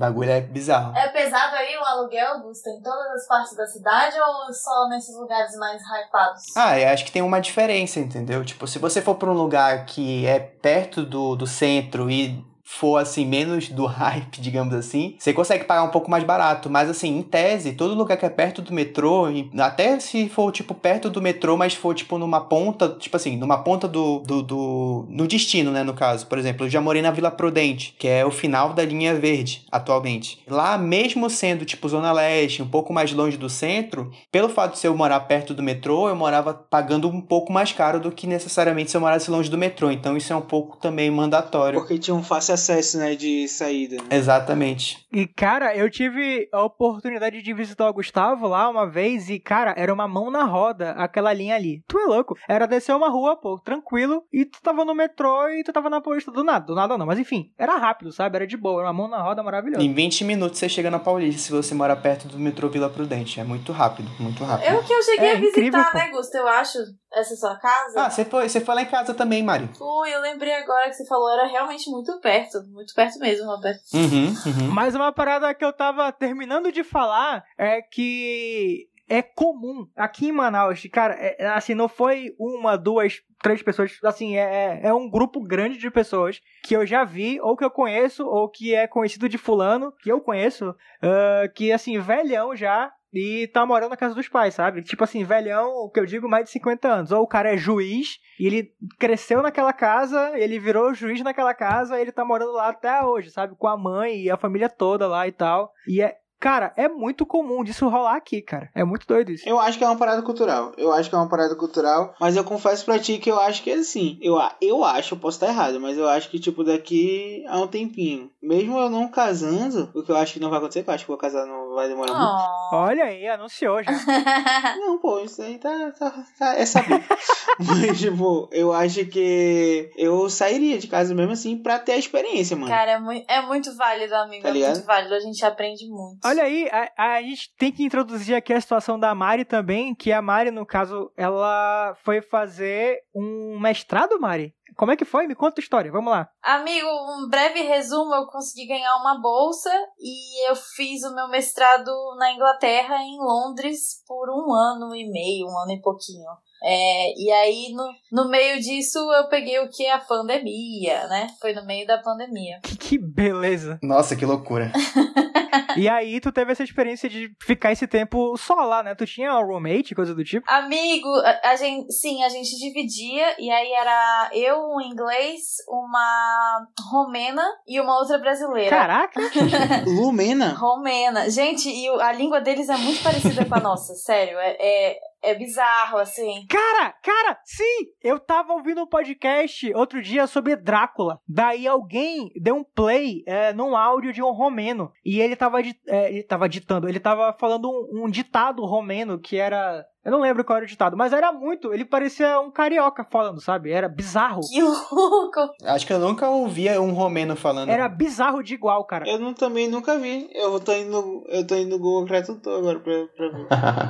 bagulho é bizarro. É pesado aí o aluguel, Gusta, em todas as partes da cidade ou só nesses lugares mais hypados? Ah, eu acho que tem uma diferença, entendeu? Tipo, se você for pra um lugar que é perto do, do centro e for assim menos do hype, digamos assim, você consegue pagar um pouco mais barato, mas assim, em tese, todo lugar que é perto do metrô, até se for tipo perto do metrô, mas for tipo numa ponta, tipo assim, numa ponta do do, do no destino, né, no caso. Por exemplo, eu já morei na Vila Prudente, que é o final da linha verde atualmente. Lá mesmo sendo tipo zona leste, um pouco mais longe do centro, pelo fato de eu morar perto do metrô, eu morava pagando um pouco mais caro do que necessariamente se eu morasse longe do metrô. Então isso é um pouco também mandatório. Porque tinha um fácil acesso, né, de saída. Né? Exatamente. E, cara, eu tive a oportunidade de visitar o Gustavo lá uma vez e, cara, era uma mão na roda aquela linha ali. Tu é louco? Era descer uma rua, pô, tranquilo, e tu tava no metrô e tu tava na Paulista do nada. Do nada não, mas enfim, era rápido, sabe? Era de boa, era uma mão na roda maravilhosa. Em 20 minutos você chega na Paulista se você mora perto do metrô Vila Prudente. É muito rápido, muito rápido. Eu que eu cheguei É a visitar, incrível, né, Gusta? Eu acho, essa sua casa. Ah, você foi, você foi lá em casa também, Mari. Fui, eu lembrei agora que você falou, era realmente muito perto, muito perto mesmo, Roberto. Uhum, uhum. Mas uma parada que eu tava terminando de falar é que é comum aqui em Manaus, cara, é- assim, não foi uma, duas, três pessoas, assim, é, é um grupo grande de pessoas que eu já vi, ou que eu conheço, ou que é conhecido de fulano, que eu conheço, ah, que, assim, velhão já, e tá morando na casa dos pais, sabe? Tipo assim, velhão, o que eu digo, mais de 50 anos. Ou o cara é juiz, e ele cresceu naquela casa, ele virou juiz naquela casa, ele tá morando lá até hoje, sabe? Com a mãe e a família toda lá e tal. E é. Cara, é muito comum disso rolar aqui, cara. É muito doido isso. Eu acho que é uma parada cultural. Eu acho que é uma parada cultural. Mas eu confesso pra ti que eu acho que é assim. Eu, eu acho, eu posso estar errado, mas eu acho que, tipo, daqui a um tempinho, mesmo eu não casando, o que eu acho que não vai acontecer, que eu acho que vou casar não vai demorar muito. Oh. Olha aí, anunciou já. Não, pô, isso aí tá, tá, tá é sabido. Mas, tipo, eu acho que eu sairia de casa mesmo assim pra ter a experiência, mano. Cara, é muito, é muito válido, amigo. Tá é muito válido. A gente aprende muito. Olha aí, a, a gente tem que introduzir aqui a situação da Mari também, que a Mari, no caso, ela foi fazer um mestrado, Mari? Como é que foi? Me conta a história, vamos lá. Amigo, um breve resumo, eu consegui ganhar uma bolsa e eu fiz o meu mestrado na Inglaterra, em Londres, por um ano e meio, um ano e pouquinho. É, e aí, no, no meio disso, eu peguei o que? A pandemia, né? Foi no meio da pandemia. Que, que beleza. Nossa, que loucura. E aí, tu teve essa experiência de ficar esse tempo só lá, né? Tu tinha um roommate, coisa do tipo? Amigo, a, a gente, sim, a gente dividia, e aí era eu, um inglês, uma romena e uma outra brasileira. Caraca! Lumena? Romena. Gente, e a língua deles é muito parecida com a nossa, sério. É, é, é bizarro, assim. Cara, cara, sim! Eu tava ouvindo um podcast outro dia sobre Drácula. Daí alguém deu um play é, num áudio de um romeno. E ele tava, é, ele tava ditando, ele tava falando um, um ditado romeno que era. Eu não lembro qual era o ditado, mas era muito. Ele parecia um carioca falando, sabe? Era bizarro. Que louco! Acho que eu nunca ouvia um romeno falando. Era bizarro de igual, cara. Eu não, também nunca vi. Eu tô indo, no- eu tô indo no Google Tradutor agora pra, pra ver.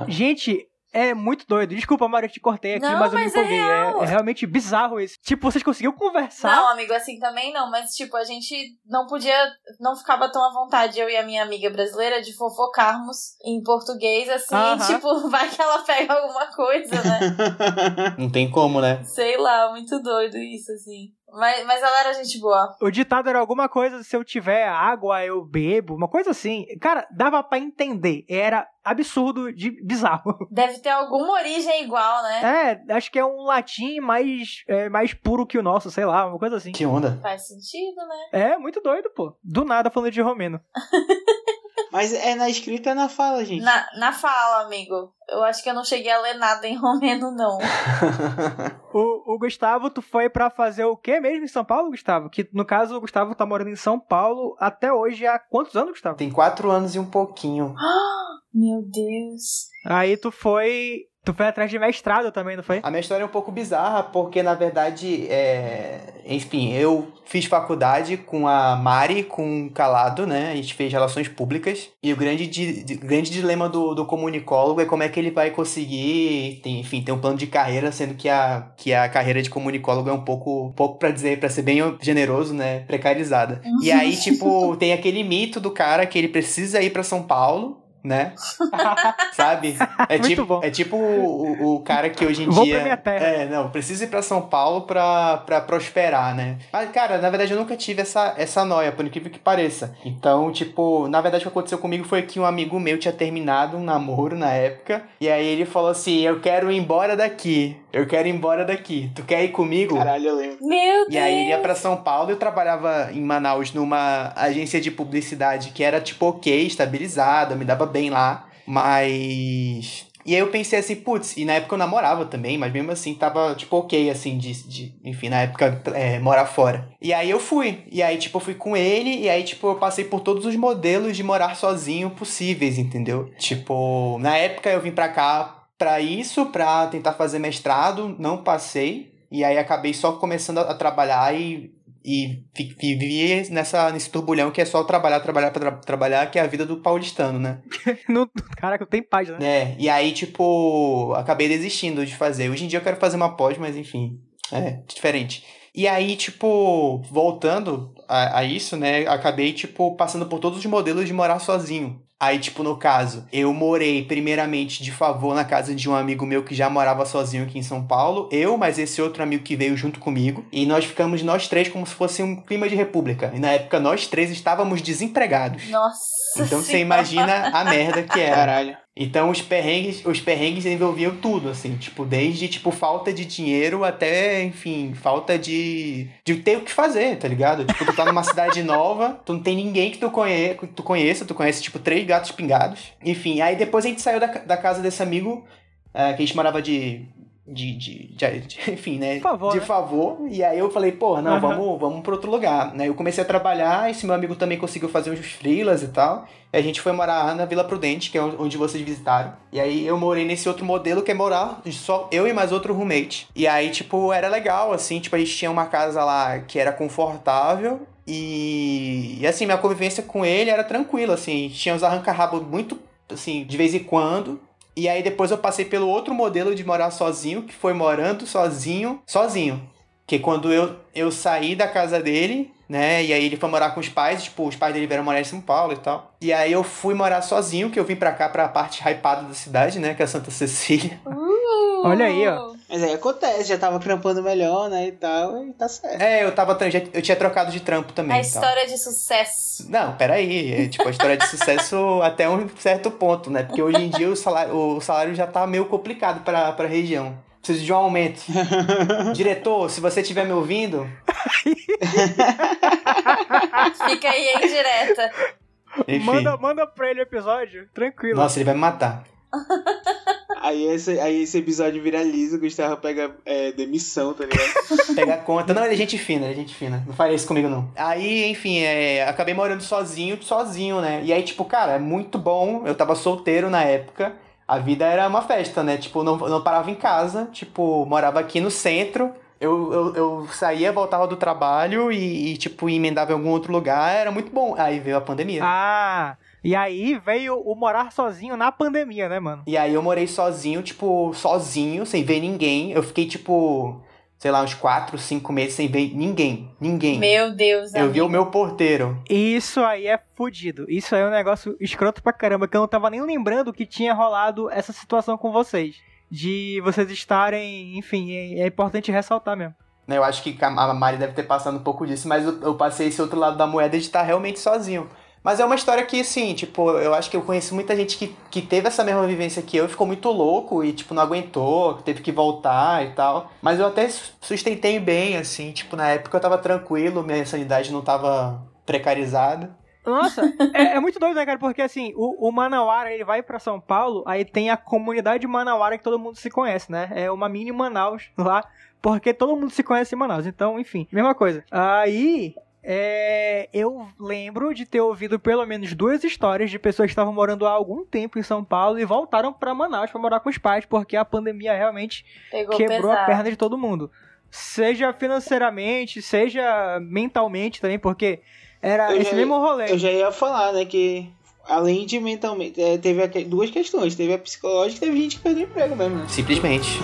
Gente, é muito doido. Desculpa, Mário, eu te cortei aqui, Não, mas eu me é empolguei. real. é realmente bizarro isso. Tipo, vocês conseguiram conversar? Não, amigo, assim também não, mas tipo, a gente não podia, não ficava tão à vontade, eu e a minha amiga brasileira, de fofocarmos em português, assim, Aham. tipo, vai que ela pega alguma coisa, né? Não tem como, né? Sei lá, muito doido isso, assim. Mas, mas ela era gente boa. O ditado era alguma coisa, se eu tiver água, eu bebo, uma coisa assim. Cara, dava pra entender. Era absurdo de bizarro. Deve ter alguma origem igual, né? É, acho que é um latim mais, é, mais puro que o nosso, sei lá, uma coisa assim. Que onda. Faz sentido, né? É, muito doido, pô. Do nada falando de romeno. Mas é na escrita ou na fala, gente? Na, na fala, amigo. Eu acho que eu não cheguei a ler nada em romeno, não. O, o Gustavo, tu foi pra fazer o quê mesmo em São Paulo, Gustavo? Que no caso o Gustavo tá morando em São Paulo até hoje há quantos anos, Gustavo? Tem quatro anos e um pouquinho. Meu Deus. Aí tu foi. Tu foi atrás de mestrado também, não foi? A minha história é um pouco bizarra, porque na verdade, é... enfim, eu fiz faculdade com a Mari, com o Calado, né? A gente fez relações públicas. E o grande, di... grande dilema do, do comunicólogo é como é que ele vai conseguir, tem, enfim, ter um plano de carreira, sendo que a, que a carreira de comunicólogo é um pouco, um pouco para dizer, para ser bem generoso, né? Precarizada. E aí, tipo, tem aquele mito do cara que ele precisa ir para São Paulo. Né? Sabe? É Muito tipo, bom. é tipo o, o- cara que hoje em Vou dia. pra minha terra. É, não, preciso ir pra São Paulo pra, pra prosperar, né? Mas, cara, na verdade eu nunca tive essa, essa noia, por incrível que pareça. Então, tipo, na verdade o que aconteceu comigo foi que um amigo meu tinha terminado um namoro na época. E aí ele falou assim: Eu quero ir embora daqui. Eu quero ir embora daqui. Tu quer ir comigo? Caralho, eu lembro. Meu Deus. E aí ele ia pra São Paulo, eu trabalhava em Manaus numa agência de publicidade que era tipo ok, estabilizada, me dava bem lá, mas. E aí eu pensei assim, putz, e na época eu namorava também, mas mesmo assim tava tipo ok, assim, de, de enfim, na época é, morar fora. E aí eu fui, e aí tipo eu fui com ele, e aí tipo eu passei por todos os modelos de morar sozinho possíveis, entendeu? Tipo, na época eu vim pra cá pra isso, pra tentar fazer mestrado, não passei. E aí acabei só começando a, a trabalhar e, e vivi nessa, nesse turbulhão que é só trabalhar, trabalhar, tra trabalhar, que é a vida do paulistano, né? No, caraca, tem página, né? É, e aí, tipo, acabei desistindo de fazer. Hoje em dia eu quero fazer uma pós, mas enfim, é diferente. E aí, tipo, voltando a, a isso, né, acabei, tipo, passando por todos os modelos de morar sozinho. Aí, tipo, no caso, eu morei primeiramente de favor na casa de um amigo meu que já morava sozinho aqui em São Paulo. Eu, mas esse outro amigo que veio junto comigo. E nós ficamos nós três como se fosse um clima de república. E na época nós três estávamos desempregados. Nossa. Então você imagina a merda que era. Caralho. Então os perrengues, os perrengues envolviam tudo, assim, tipo, desde tipo falta de dinheiro até, enfim, falta de de ter o que fazer, tá ligado? Tipo, tu tá numa cidade nova, tu não tem ninguém que tu, conhe, que tu conheça, tu conhece tipo três gatos pingados. Enfim, aí depois a gente saiu da, da casa desse amigo, eh, que a gente morava de de, de, de- de- enfim, né? De favor, De né? favor. E aí eu falei, porra, não, Aham. vamos, vamos pra outro lugar, né? Eu comecei a trabalhar, esse meu amigo também conseguiu fazer uns freelas e tal. E a gente foi morar na Vila Prudente, que é onde vocês visitaram. E aí eu morei nesse outro modelo que é morar só eu e mais outro roommate. E aí, tipo, era legal, assim, tipo, a gente tinha uma casa lá que era confortável. E, e assim, minha convivência com ele era tranquila, assim. Tinha uns arranca-rabo muito, assim, de vez em quando. E aí depois eu passei pelo outro modelo de morar sozinho, que foi morando sozinho, sozinho. Que quando eu, eu saí da casa dele, né? E aí ele foi morar com os pais, tipo, os pais dele vieram morar em São Paulo e tal. E aí eu fui morar sozinho, que eu vim pra cá, pra parte hypada da cidade, né? Que é Santa Cecília. Uh! Olha aí, ó. Mas aí acontece, já tava trampando melhor, né, e tal, e tá certo. É, eu tava. já- Eu tinha trocado de trampo também. A e tal. história de sucesso. Não, peraí. É, tipo, a história de sucesso até um certo ponto, né? Porque hoje em dia o salário, o salário já tá meio complicado pra, pra região. Preciso de um aumento. Diretor, se você estiver me ouvindo, Fica aí indireta. enfim. Manda, manda pra ele o episódio, tranquilo. Nossa, ele vai me matar. Aí esse, aí esse episódio viraliza, o Gustavo pega é, demissão, tá ligado? Pegar conta. Não, ele é gente fina, ele é gente fina. Não faria isso comigo, não. Aí, enfim, é, acabei morando sozinho, sozinho, né? E aí, tipo, cara, é muito bom. Eu tava solteiro na época. A vida era uma festa, né? Tipo, não, não parava em casa. Tipo, morava aqui no centro. Eu, eu, eu saía, voltava do trabalho e, e, tipo, emendava em algum outro lugar. Era muito bom. Aí veio a pandemia. Ah, e aí veio o morar sozinho na pandemia, né, mano? E aí eu morei sozinho, tipo, sozinho, sem ver ninguém. Eu fiquei, tipo, sei lá, uns 4, 5 meses sem ver ninguém. Ninguém. Meu Deus, Eu vi amigo. o meu porteiro. Isso aí é fudido. Isso aí é um negócio escroto pra caramba, que eu não tava nem lembrando que tinha rolado essa situação com vocês. De vocês estarem, enfim, é, é importante ressaltar mesmo. né? Eu acho que a Mari deve ter passado um pouco disso, mas eu, eu passei esse outro lado da moeda de estar realmente sozinho. Mas é uma história que, assim, tipo, eu acho que eu conheço muita gente que, que teve essa mesma vivência que eu e ficou muito louco e, tipo, não aguentou, teve que voltar e tal. Mas eu até sustentei bem, assim, tipo, na época eu tava tranquilo, minha sanidade não tava precarizada. Nossa, é, é, muito doido, né, cara? Porque assim, o, o Manauara, ele vai para São Paulo, aí tem a comunidade Manauara que todo mundo se conhece, né? É uma mini Manaus lá, porque todo mundo se conhece em Manaus. Então, enfim, mesma coisa. Aí, é, eu lembro de ter ouvido pelo menos duas histórias de pessoas que estavam morando há algum tempo em São Paulo e voltaram para Manaus para morar com os pais, porque a pandemia realmente Pegou quebrou pesado. a perna de todo mundo. Seja financeiramente, seja mentalmente também, porque era Eu esse já- mesmo rolê. Eu já ia falar, né, que além de mentalmente, é, teve duas questões. Teve a psicológica e teve gente que perdeu emprego mesmo, né? Simplesmente.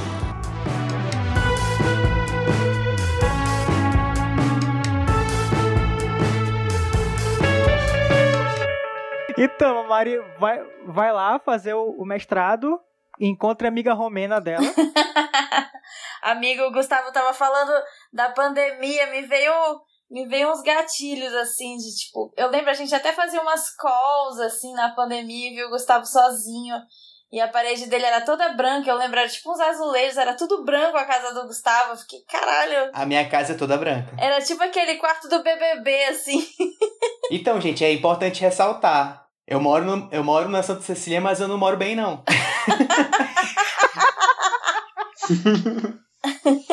Então, a Mari vai, vai lá fazer o, o mestrado, encontra a amiga romena dela. Amigo, o Gustavo tava falando da pandemia, me veio. Me veio uns gatilhos, assim, de tipo. Eu lembro, a gente até fazia umas calls, assim, na pandemia, viu o Gustavo sozinho. E a parede dele era toda branca. Eu lembro, era tipo uns azulejos, era tudo branco a casa do Gustavo. Eu fiquei, caralho. A minha casa é toda branca. Era tipo aquele quarto do BBB, assim. Então, gente, é importante ressaltar. Eu moro, no, eu moro na Santa Cecília, mas eu não moro bem, não.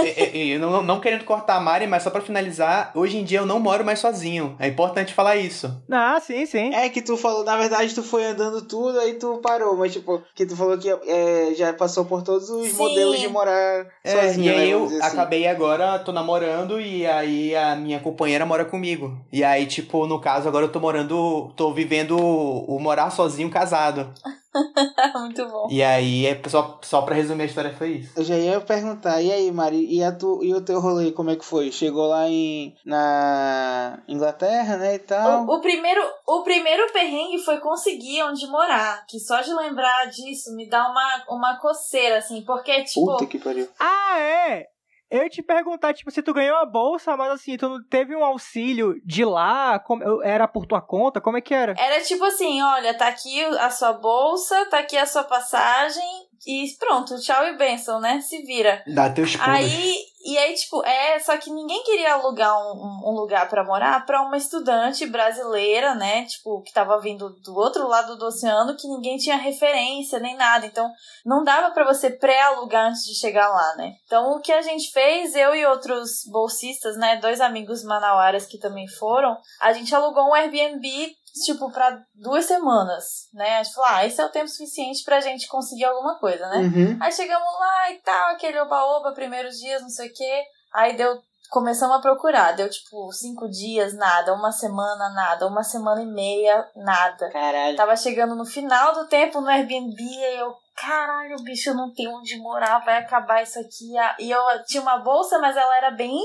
E- e- não, não querendo cortar a Mari, mas só pra finalizar, hoje em dia eu não moro mais sozinho. É importante falar isso. ah, sim, sim. É que tu falou, na verdade, tu foi andando tudo, aí tu parou, mas tipo, que tu falou que é, já passou por todos os Sim. modelos de morar É, sozinho, e aí né, eu vamos dizer assim. acabei agora, tô namorando e aí a minha companheira mora comigo. E aí, tipo, no caso, agora eu tô morando, tô vivendo o morar sozinho casado. Muito bom. E aí, é só, só pra resumir a história, foi isso. Eu já ia perguntar, e aí, Mari, e, a tu, e o teu rolê, como é que foi? Chegou lá em na Inglaterra, né, e tal? O, o primeiro, o primeiro perrengue foi conseguir onde morar. Que só de lembrar disso me dá uma, uma coceira, assim. Porque, tipo. Puta que pariu. Ah, é! Eu te perguntar, tipo, se tu ganhou a bolsa, mas assim, tu não teve um auxílio de lá? Como, era por tua conta? Como é que era? Era tipo assim, olha, tá aqui a sua bolsa, tá aqui a sua passagem e pronto, tchau e benção, né? Se vira. Dá teus pulos. Aí, e aí, tipo, é, só que ninguém queria alugar um, um- lugar pra morar pra uma estudante brasileira, né? Tipo, que tava vindo do outro lado do oceano, que ninguém tinha referência nem nada. Então, não dava pra você pré-alugar antes de chegar lá, né? Então, o que a gente fez, eu e outros bolsistas, né? Dois amigos manauaras que também foram, a gente alugou um Airbnb tipo, pra duas semanas, né? A gente falou, ah, esse é o tempo suficiente pra gente conseguir alguma coisa, né? Uhum. Aí chegamos lá e tal, aquele oba-oba, primeiros dias, não sei o quê. Aí deu. Começamos a procurar. Deu tipo cinco dias, nada. Uma semana, nada. Uma semana e meia, nada. Caralho. Tava chegando no final do tempo no Airbnb e eu, caralho, bicho, eu não tenho onde morar, vai acabar isso aqui. E eu tinha uma bolsa, mas ela era bem,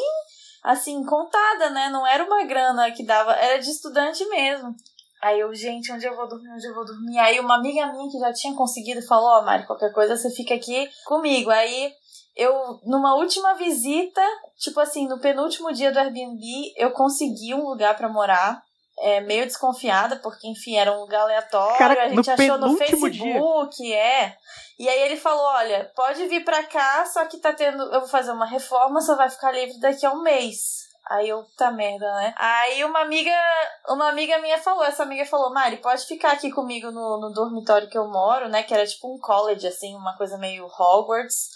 assim, contada, né? Não era uma grana que dava, era de estudante mesmo. Aí eu, gente, onde eu vou dormir, onde eu vou dormir? Aí uma amiga minha que já tinha conseguido falou, ó, Mari, qualquer coisa você fica aqui comigo. Aí eu, numa última visita, tipo assim, no penúltimo dia do Airbnb, eu consegui um lugar pra morar. É, meio desconfiada, porque, enfim, era um lugar aleatório. Cara, a gente achou no penúltimo dia? Facebook, é. E aí ele falou: olha, pode vir pra cá, só que tá tendo. Eu vou fazer uma reforma, só vai ficar livre daqui a um mês. Aí eu, tá merda, né? Aí uma amiga, uma amiga minha falou, essa amiga falou, Mari, pode ficar aqui comigo no, no dormitório que eu moro, né? Que era tipo um college, assim, uma coisa meio Hogwarts.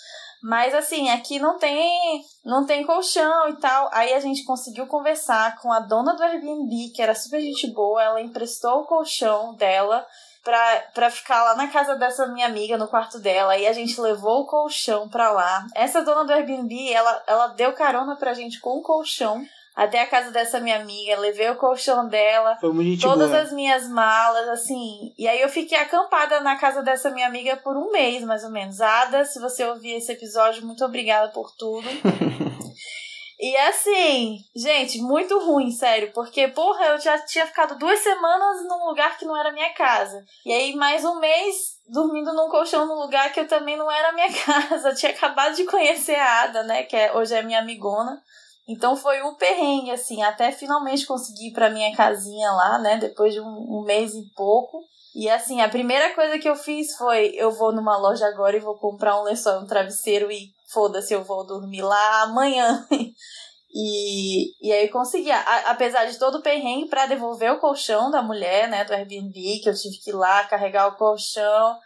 Mas assim, aqui não tem, não tem colchão e tal. Aí a gente conseguiu conversar com a dona do Airbnb, que era super gente boa, ela emprestou o colchão dela pra, pra ficar lá na casa dessa minha amiga, no quarto dela. Aí a gente levou o colchão pra lá. Essa dona do Airbnb, ela, ela deu carona pra gente com o colchão até a casa dessa minha amiga. Levei o colchão dela, todas boa. as minhas malas, assim. E aí eu fiquei acampada na casa dessa minha amiga por um mês, mais ou menos. Ada, se você ouvir esse episódio, muito obrigada por tudo. E assim, gente, muito ruim, sério. Porque, porra, eu já tinha ficado duas semanas num lugar que não era minha casa. E aí, mais um mês dormindo num colchão num lugar que eu também não era minha casa. Eu tinha acabado de conhecer a Ada, né? Que é, hoje é minha amigona. Então foi um perrengue, assim, até finalmente conseguir ir pra minha casinha lá, né? Depois de um, um mês e pouco. E assim, a primeira coisa que eu fiz foi: eu vou numa loja agora e vou comprar um lençol um travesseiro e foda-se, eu vou dormir lá amanhã. e, e aí consegui, a, apesar de todo o perrengue para devolver o colchão da mulher, né, do Airbnb, que eu tive que ir lá carregar o colchão.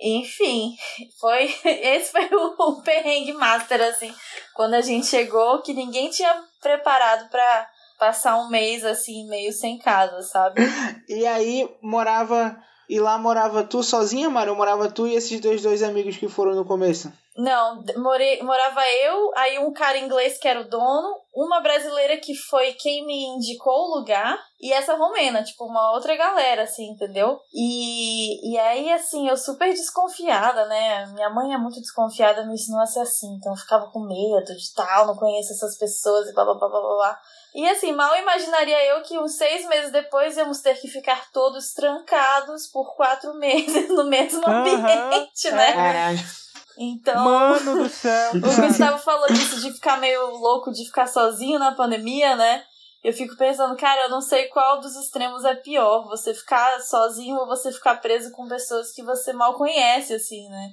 Enfim, foi esse foi o, o perrengue master assim, quando a gente chegou que ninguém tinha preparado para passar um mês assim meio sem casa, sabe? E aí morava e lá morava tu sozinha, Mário? Morava tu e esses dois dois amigos que foram no começo? Não, morei, morava eu, aí um cara inglês que era o dono, uma brasileira que foi quem me indicou o lugar, e essa romena, tipo, uma outra galera, assim, entendeu? E, e aí, assim, eu super desconfiada, né? Minha mãe é muito desconfiada, me ensinou a ser assim, então eu ficava com medo de tal, não conheço essas pessoas e blá blá blá blá blá. E assim, mal imaginaria eu que uns seis meses depois íamos ter que ficar todos trancados por quatro meses no mesmo ambiente, uhum, né? Caralho. Então. Mano do céu. o Gustavo falou disso de ficar meio louco de ficar sozinho na pandemia, né? Eu fico pensando, cara, eu não sei qual dos extremos é pior. Você ficar sozinho ou você ficar preso com pessoas que você mal conhece, assim, né?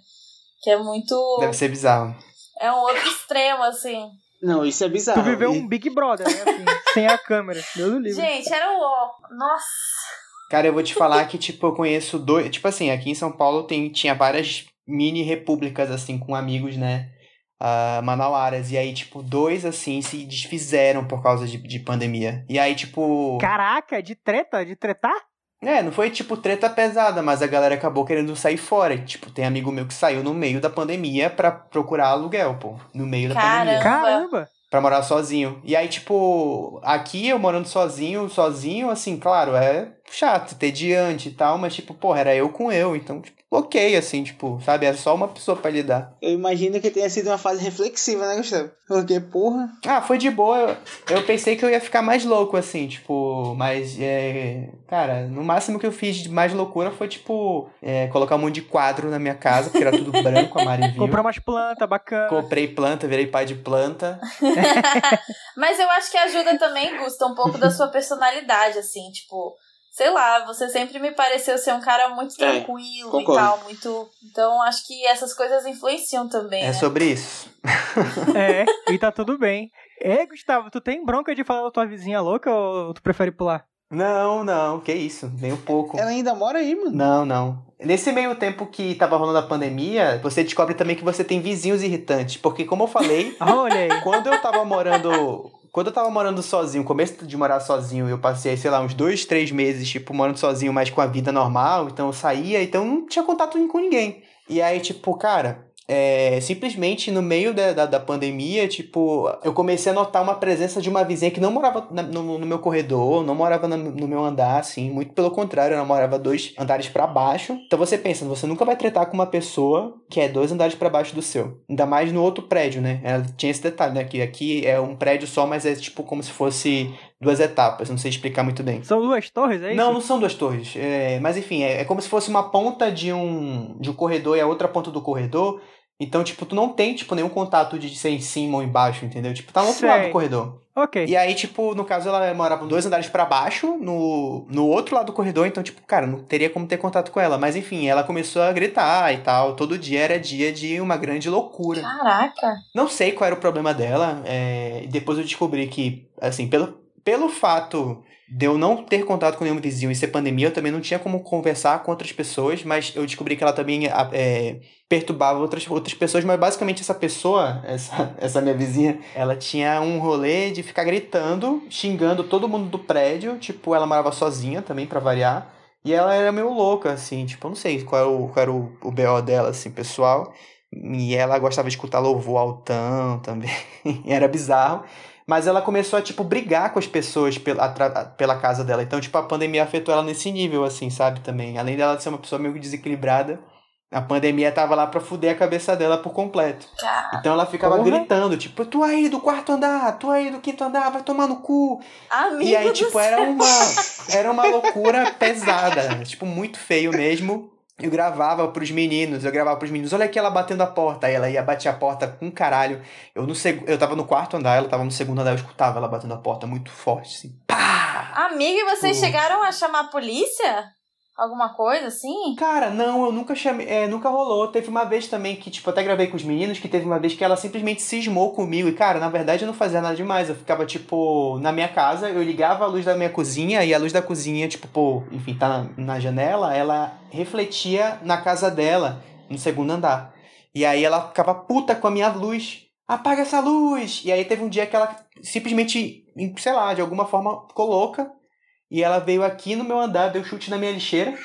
Que é muito. Deve ser bizarro. É um outro extremo, assim. Não, isso é bizarro. Tu viveu E- um Big Brother, né? Assim, sem a câmera. Deus do. Gente, era o ó. Nossa. Cara, eu vou te falar que, tipo, eu conheço dois. Tipo assim, aqui em São Paulo tem, tinha várias mini repúblicas, assim, com amigos, né? Uh, manauaras. E aí, tipo, dois, assim, se desfizeram por causa de, de pandemia. E aí, tipo. Caraca, de treta? De tretar? É, não foi, tipo, treta pesada, mas a galera acabou querendo sair fora. Tipo, tem amigo meu que saiu no meio da pandemia pra procurar aluguel, pô. No meio da pandemia. Caramba. Caramba. Pra morar sozinho. E aí, tipo, aqui eu morando sozinho, sozinho, assim, claro, é chato, tediante e tal, mas, tipo, porra, era eu com eu, então, tipo, ok, assim, tipo, sabe? É só uma pessoa pra lidar. Eu imagino que tenha sido uma fase reflexiva, né, Gustavo? Porque, porra. Ah, foi de boa. Eu, eu pensei que eu ia ficar mais louco, assim, tipo, mas, é. Cara, no máximo que eu fiz de mais loucura foi, tipo, é, colocar um monte de quadro na minha casa, porque era tudo branco, a Mari viu. Comprar umas plantas bacana. Comprei planta, virei pai de planta. Mas eu acho que ajuda também, Gusta, um pouco da sua personalidade, assim, tipo, sei lá, você sempre me pareceu ser um cara muito É, tranquilo e concordo. tal, muito. Então acho que essas coisas influenciam também. É né? sobre isso. É, e tá tudo bem. É, Gustavo, tu tem bronca de falar da tua vizinha louca ou tu prefere pular? Não, não, que isso, nem um pouco. Ela ainda mora aí, mano. Não, não. Nesse meio tempo que tava rolando a pandemia, você descobre também que você tem vizinhos irritantes. Porque, como eu falei, olha aí. quando eu tava morando. Quando eu tava morando sozinho, começo de morar sozinho, eu passei, sei lá, uns dois, três meses, tipo, morando sozinho, mas com a vida normal. Então eu saía, então não tinha contato com ninguém. E aí, tipo, cara, é, simplesmente no meio da, da, da pandemia, tipo, eu comecei a notar uma presença de uma vizinha que não morava na- no, no meu corredor, não morava na- no meu andar, assim, muito pelo contrário, ela morava dois andares pra baixo. Então você pensa, você nunca vai tretar com uma pessoa que é dois andares pra baixo do seu. Ainda mais no outro prédio, né? Ela tinha esse detalhe, né? Que aqui é um prédio só, mas é tipo como se fosse duas etapas, não sei explicar muito bem. São duas torres, é isso? Não, não são duas torres. É, mas enfim, é, é como se fosse uma ponta de um, de um corredor e a outra ponta do corredor. Então, tipo, tu não tem, tipo, nenhum contato de ser em cima ou embaixo, entendeu? Tipo, tá no outro Sei. lado do corredor. Ok. E aí, tipo, no caso, ela morava dois andares pra baixo, no, no outro lado do corredor, então, tipo, cara, não teria como ter contato com ela. Mas enfim, ela começou a gritar e tal. Todo dia era dia de uma grande loucura. Caraca. Não sei qual era o problema dela. É... Depois eu descobri que, assim, pelo, pelo fato de eu não ter contato com nenhum vizinho e ser pandemia, eu também não tinha como conversar com outras pessoas, mas eu descobri que ela também a- é, perturbava outras, outras pessoas, mas basicamente essa pessoa, essa, essa minha vizinha, ela tinha um rolê de ficar gritando, xingando todo mundo do prédio, tipo, ela morava sozinha também, pra variar, e ela era meio louca, assim, tipo, eu não sei qual era o, qual era o, o BO dela, assim, pessoal, e ela gostava de escutar louvor altão também. Era bizarro. Mas ela começou a, tipo, brigar com as pessoas pela, pela casa dela. Então, tipo, a pandemia afetou ela nesse nível, assim, sabe? Também. Além dela ser uma pessoa meio desequilibrada, A pandemia tava lá pra fuder a cabeça dela por completo. Cara, Então ela ficava Porra. gritando, tipo, tu aí do quarto andar, tu aí do quinto andar, vai tomar no cu. amigo E aí, tipo, céu. era uma, era uma loucura pesada, tipo, muito feio mesmo. Eu gravava pros meninos, eu gravava pros meninos, olha aqui ela batendo a porta. Aí ela ia bater a porta com caralho. Eu, no seg... eu tava no quarto andar, ela tava no segundo andar, eu escutava ela batendo a porta muito forte, assim, pá! Amigo, e vocês Pô. chegaram a chamar a polícia? Alguma coisa assim? Cara, não, eu nunca chamei, é, nunca rolou. Teve uma vez também que, tipo, até gravei com os meninos, que teve uma vez que ela simplesmente cismou comigo. E, cara, na verdade eu não fazia nada demais. Eu ficava, tipo, na minha casa, eu ligava a luz da minha cozinha e a luz da cozinha, tipo, pô, enfim, tá na, na janela, ela refletia na casa dela, no segundo andar. E aí ela ficava puta com a minha luz. Apaga essa luz! E aí teve um dia que ela simplesmente, sei lá, de alguma forma, ficou louca. E ela veio aqui no meu andar, deu chute na minha lixeira.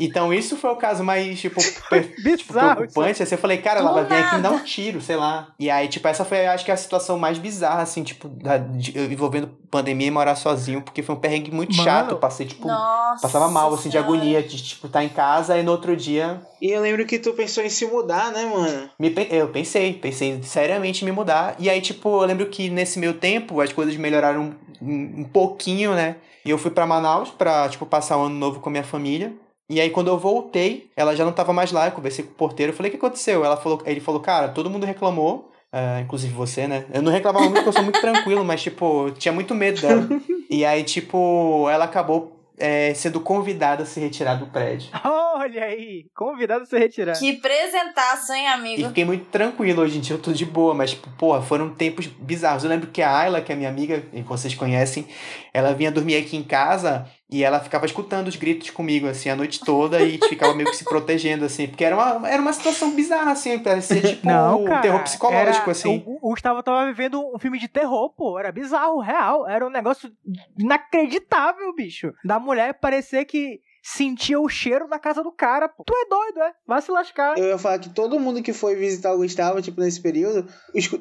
Então isso foi o caso mais, tipo, tipo, Bizarro. preocupante. Assim, eu falei, cara, ela vai vir aqui me dar um tiro, sei lá. E aí, tipo, essa foi, acho que a situação mais bizarra, assim, tipo, da- de- envolvendo pandemia e morar sozinho, porque foi um perrengue muito Mano. chato. Eu passei, tipo, Nossa. passava mal, assim, de Senhora. agonia, de, tipo, estar em casa e no outro dia E eu lembro que tu pensou em se mudar, né, mano? me, eu pensei, pensei seriamente em me mudar. E aí, tipo, eu lembro que nesse meio tempo as coisas melhoraram um, um pouquinho, né? E eu fui pra Manaus pra, tipo, passar o ano novo com a minha família. E aí, quando eu voltei, ela já não tava mais lá. Eu conversei com o porteiro. Eu falei, o que aconteceu? Ela falou, ele falou, cara, todo mundo reclamou. ah, inclusive você, né? Eu não reclamava muito porque eu sou muito tranquilo, mas, tipo, tinha muito medo dela. E aí, tipo, ela acabou é, sendo convidada a se retirar do prédio. Olha aí, convidado a se retirar. Que presentaço, hein, E amigo? fiquei muito tranquilo hoje em dia, eu tô de boa, mas, porra, foram tempos bizarros. Eu lembro que a Ayla, que é minha amiga, e vocês conhecem, ela vinha dormir aqui em casa e ela ficava escutando os gritos comigo, assim, a noite toda e ficava meio que se protegendo, assim, porque era uma, era uma situação bizarra, assim, parecia, tipo, Não, um cara. terror psicológico, era- assim. O, o Gustavo tava vivendo um filme de terror, pô. Era bizarro, real. Era um negócio inacreditável, bicho. Da mulher parecer que sentia o cheiro na casa do cara, pô. Tu é doido, é? Vai se lascar. Eu ia falar que todo mundo que foi visitar o Gustavo, tipo, nesse período,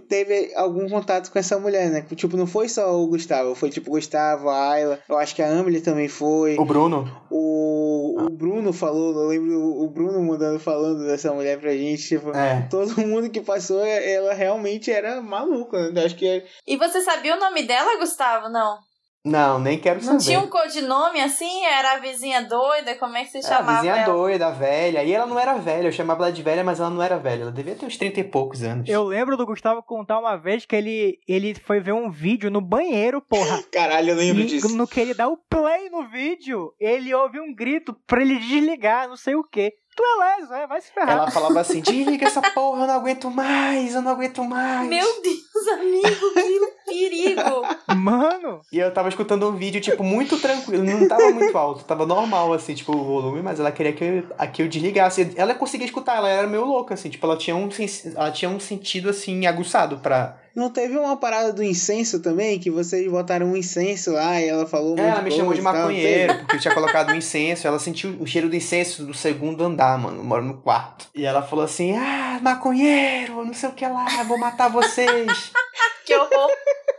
teve algum contato com essa mulher, né? Tipo, não foi só o Gustavo, foi tipo o Gustavo, a Ayla, eu acho que a Amelie também foi. O Bruno, O, o Bruno falou, eu lembro o Bruno mandando falando dessa mulher pra gente, tipo, é. todo mundo que passou, ela realmente era maluca, né? Eu acho que é- E você sabia o nome dela, Gustavo? Não. Não, nem quero Não saber. tinha um codinome assim? Era a vizinha doida? Como é que você Era a chamava vizinha ela? doida, velha. E ela não era velha, eu chamava ela de velha, mas ela não era velha. Ela devia ter uns 30 e poucos anos. Eu lembro do Gustavo contar uma vez que ele, ele foi ver um vídeo no banheiro, porra. Caralho, eu lembro E disso. no que ele dá o play no vídeo, ele ouve um grito pra ele desligar, não sei o quê. Tu é leso, é? Vai se ferrar. Ela falava assim: desliga essa porra, eu não aguento mais, eu não aguento mais. Meu Deus, amigo, que perigo! Mano, E eu tava escutando um vídeo, tipo, muito tranquilo, não tava muito alto, tava normal, assim, tipo, o volume, mas ela queria que eu, a- que eu desligasse. Ela conseguia escutar, ela era meio louca, assim, tipo, ela tinha um, ela tinha um sentido, assim, aguçado pra... Não teve uma parada do incenso também, que vocês botaram um incenso lá e ela falou um É, ela me chamou de maconheiro, porque eu tinha colocado um incenso, ela sentiu o cheiro do incenso do segundo andar, mano, eu moro no quarto. E ela falou assim, ah, maconheiro, não sei o que lá, vou matar vocês. Que horror!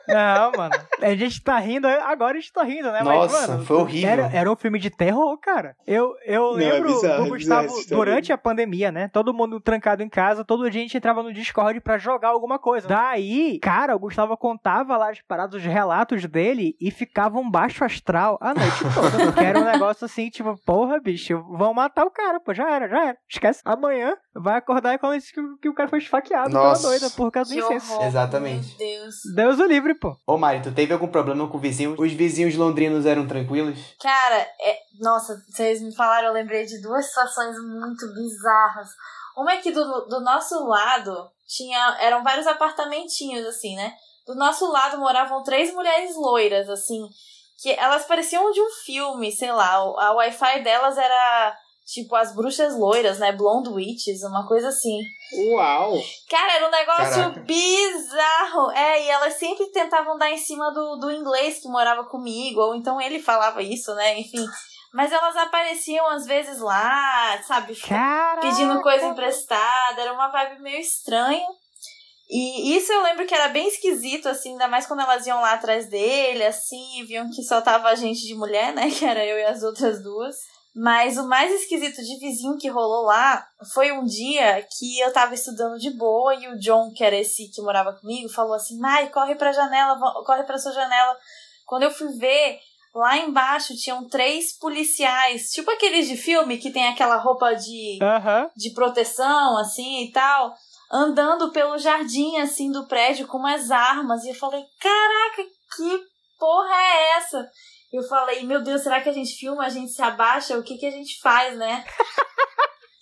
não, mano. A gente tá rindo, agora a gente tá rindo, né? Nossa, Mas, mano, foi horrível. Era, era um filme de terror, cara. Eu, eu Não, é lembro bizarro, do é bizarro Gustavo essa história. durante a pandemia, né? Todo mundo trancado em casa, todo dia a gente entrava no Discord pra jogar alguma coisa. Daí, cara, o Gustavo contava lá as paradas, os relatos dele e ficava um baixo astral a noite toda. que era um negócio assim, tipo, porra, bicho, vão matar o cara, pô, já era, já era. Esquece. Amanhã vai acordar e falar isso que, o- que o cara foi esfaqueado pela Nossa. doida por causa do incenso. Exatamente. Meu Deus. Deus o livre, pô. Ô Mari, tu teve algum problema com o vizinho? Os vizinhos londrinos eram tranquilos? Cara, é... nossa, vocês me falaram, eu lembrei de duas situações muito bizarras. Uma é que do, do nosso lado tinha. Eram vários apartamentinhos, assim, né? Do nosso lado moravam três mulheres loiras, assim. Que elas pareciam de um filme, sei lá. o- A Wi-Fi delas era tipo as bruxas loiras, né? Blonde Witches, uma coisa assim. Uau! Cara, era um negócio Caraca. bizarro. É, e elas sempre tentavam dar em cima do, do inglês que morava comigo, ou então ele falava isso, né? Enfim. Mas elas apareciam às vezes lá, sabe? Caraca. Pedindo coisa emprestada, era uma vibe meio estranha. E isso eu lembro que era bem esquisito, assim, ainda mais quando elas iam lá atrás dele, assim, e viam que só tava a gente de mulher, né? Que era eu e as outras duas. Mas o mais esquisito de vizinho que rolou lá foi um dia que eu tava estudando de boa e o John, que era esse que morava comigo, falou assim: Mai, corre pra janela, corre pra sua janela. Quando eu fui ver, lá embaixo tinham três policiais, tipo aqueles de filme que tem aquela roupa de, Aham. de proteção, assim e tal, andando pelo jardim, assim, do prédio com umas armas. E eu falei: Caraca, que porra é essa? Eu falei, meu Deus, será que a gente filma, a gente se abaixa? O que, que a gente faz, né?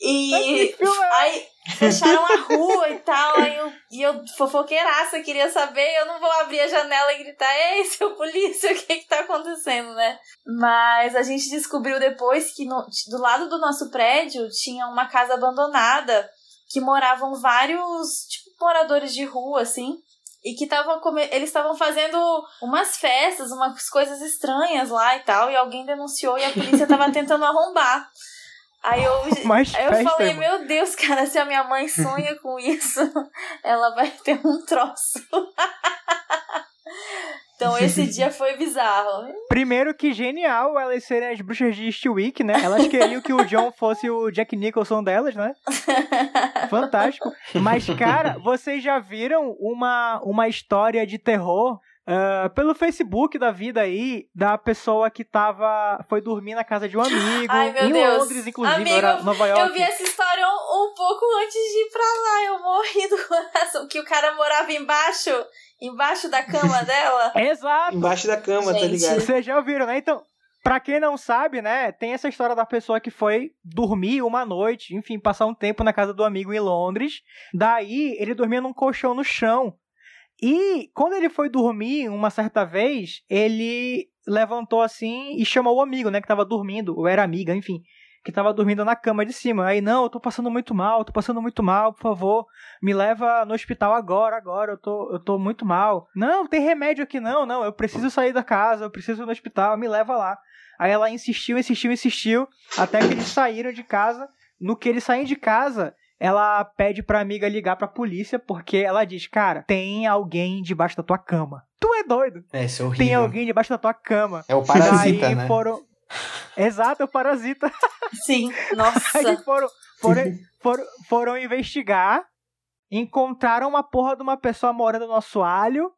E é aí fecharam a rua e tal, aí eu, e eu fofoqueiraça, queria saber, eu não vou abrir a janela e gritar, ei, seu polícia, o que que tá acontecendo, né? Mas a gente descobriu depois que no, do lado do nosso prédio tinha uma casa abandonada que moravam vários, tipo, moradores de rua, assim, e que estavam eles estavam fazendo umas festas, umas coisas estranhas lá e tal, e alguém denunciou e a polícia tava tentando arrombar. Aí eu, Mais aí eu festa, falei, irmão. meu Deus, cara, se a minha mãe sonha com isso, ela vai ter um troço. então esse dia foi bizarro. Primeiro que genial elas serem as bruxas de Eastwick, né? Elas queriam que o John fosse o Jack Nicholson delas, né? Fantástico. Mas, cara, vocês já viram uma, uma história de terror ah, pelo Facebook da vida aí, da pessoa que tava. Foi dormir na casa de um amigo. Ai, em Deus. Londres, inclusive, Amigo, era Nova York. Eu vi essa história um, um pouco antes de ir pra lá. Eu morri do coração. Que o cara morava embaixo, embaixo da cama dela. Exato! Embaixo da cama, tá Gente. ligado? Vocês já ouviram, né? Então, pra quem não sabe, né, tem essa história da pessoa que foi dormir uma noite, enfim, passar um tempo na casa do amigo em Londres. Daí, ele dormia num colchão no chão. E quando ele foi dormir, uma certa vez, ele levantou assim e chamou o amigo, né, que tava dormindo, ou era amiga, enfim, que tava dormindo na cama de cima. Aí, não, eu tô passando muito mal, tô passando muito mal, por favor, me leva no hospital agora, agora, eu tô, eu tô muito mal. Não, tem remédio aqui não, não, eu preciso sair da casa, eu preciso ir no hospital, me leva lá. Aí ela insistiu, insistiu, insistiu, até que eles saíram de casa. No que eles saem de casa, ela pede pra amiga ligar pra polícia, porque ela diz, cara, tem alguém debaixo da tua cama. Tu é doido? É, isso é horrível. Tem alguém debaixo da tua cama. É o parasita, Daí né? foram... Exato, é o parasita. Sim, nossa. Aí foram, foram, foram, foram investigar, encontraram uma porra de uma pessoa morando no assoalho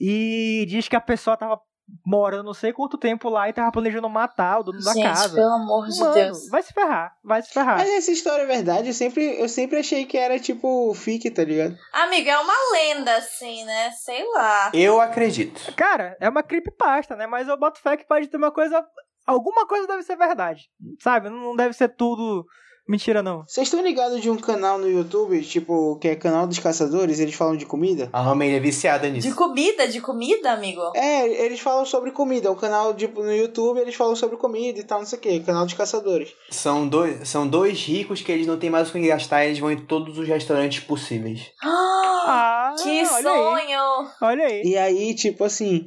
e diz que a pessoa tava morando não sei quanto tempo lá e tava planejando matar o dono da Gente, casa. pelo amor de Mano, Deus. vai se ferrar, vai se ferrar. Mas essa história é verdade, eu sempre, eu sempre achei que era tipo fique, tá ligado? Amigo, é uma lenda, assim, né? Sei lá. Eu acredito. Cara, é uma creepypasta, né? Mas eu boto fé que pode ter uma coisa. Alguma coisa deve ser verdade. Sabe? Não deve ser tudo mentira, não. Vocês estão ligados de um canal no YouTube, tipo, que é canal dos caçadores, eles falam de comida? A Romênia é viciada nisso. De comida, de comida, amigo? É, eles falam sobre comida. O canal, tipo, no YouTube, eles falam sobre comida e tal, não sei o que. Canal dos caçadores. São dois, são dois ricos que eles não têm mais o que gastar eles vão em todos os restaurantes possíveis. Ah, que olha aí. sonho! Olha aí. E aí, tipo assim,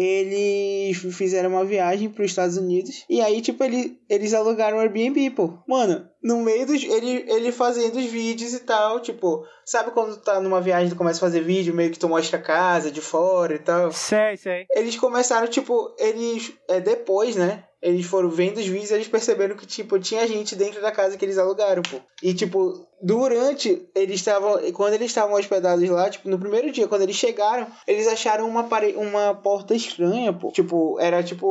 eles fizeram uma viagem para os Estados Unidos. E aí, tipo, ele, eles alugaram um Airbnb, pô. Mano, no meio dos. Ele, ele fazendo os vídeos e tal, tipo. Sabe quando tá numa viagem, tu começa a fazer vídeo, meio que tu mostra a casa de fora e tal? Sei, sei. Eles começaram, tipo, eles. É, depois, né? Eles foram vendo os vídeos e eles perceberam que, tipo, tinha gente dentro da casa que eles alugaram, pô. E, tipo, durante eles estavam. Quando eles estavam hospedados lá, tipo, no primeiro dia, quando eles chegaram, eles acharam uma, pare... uma porta estranha, pô. Tipo, era tipo.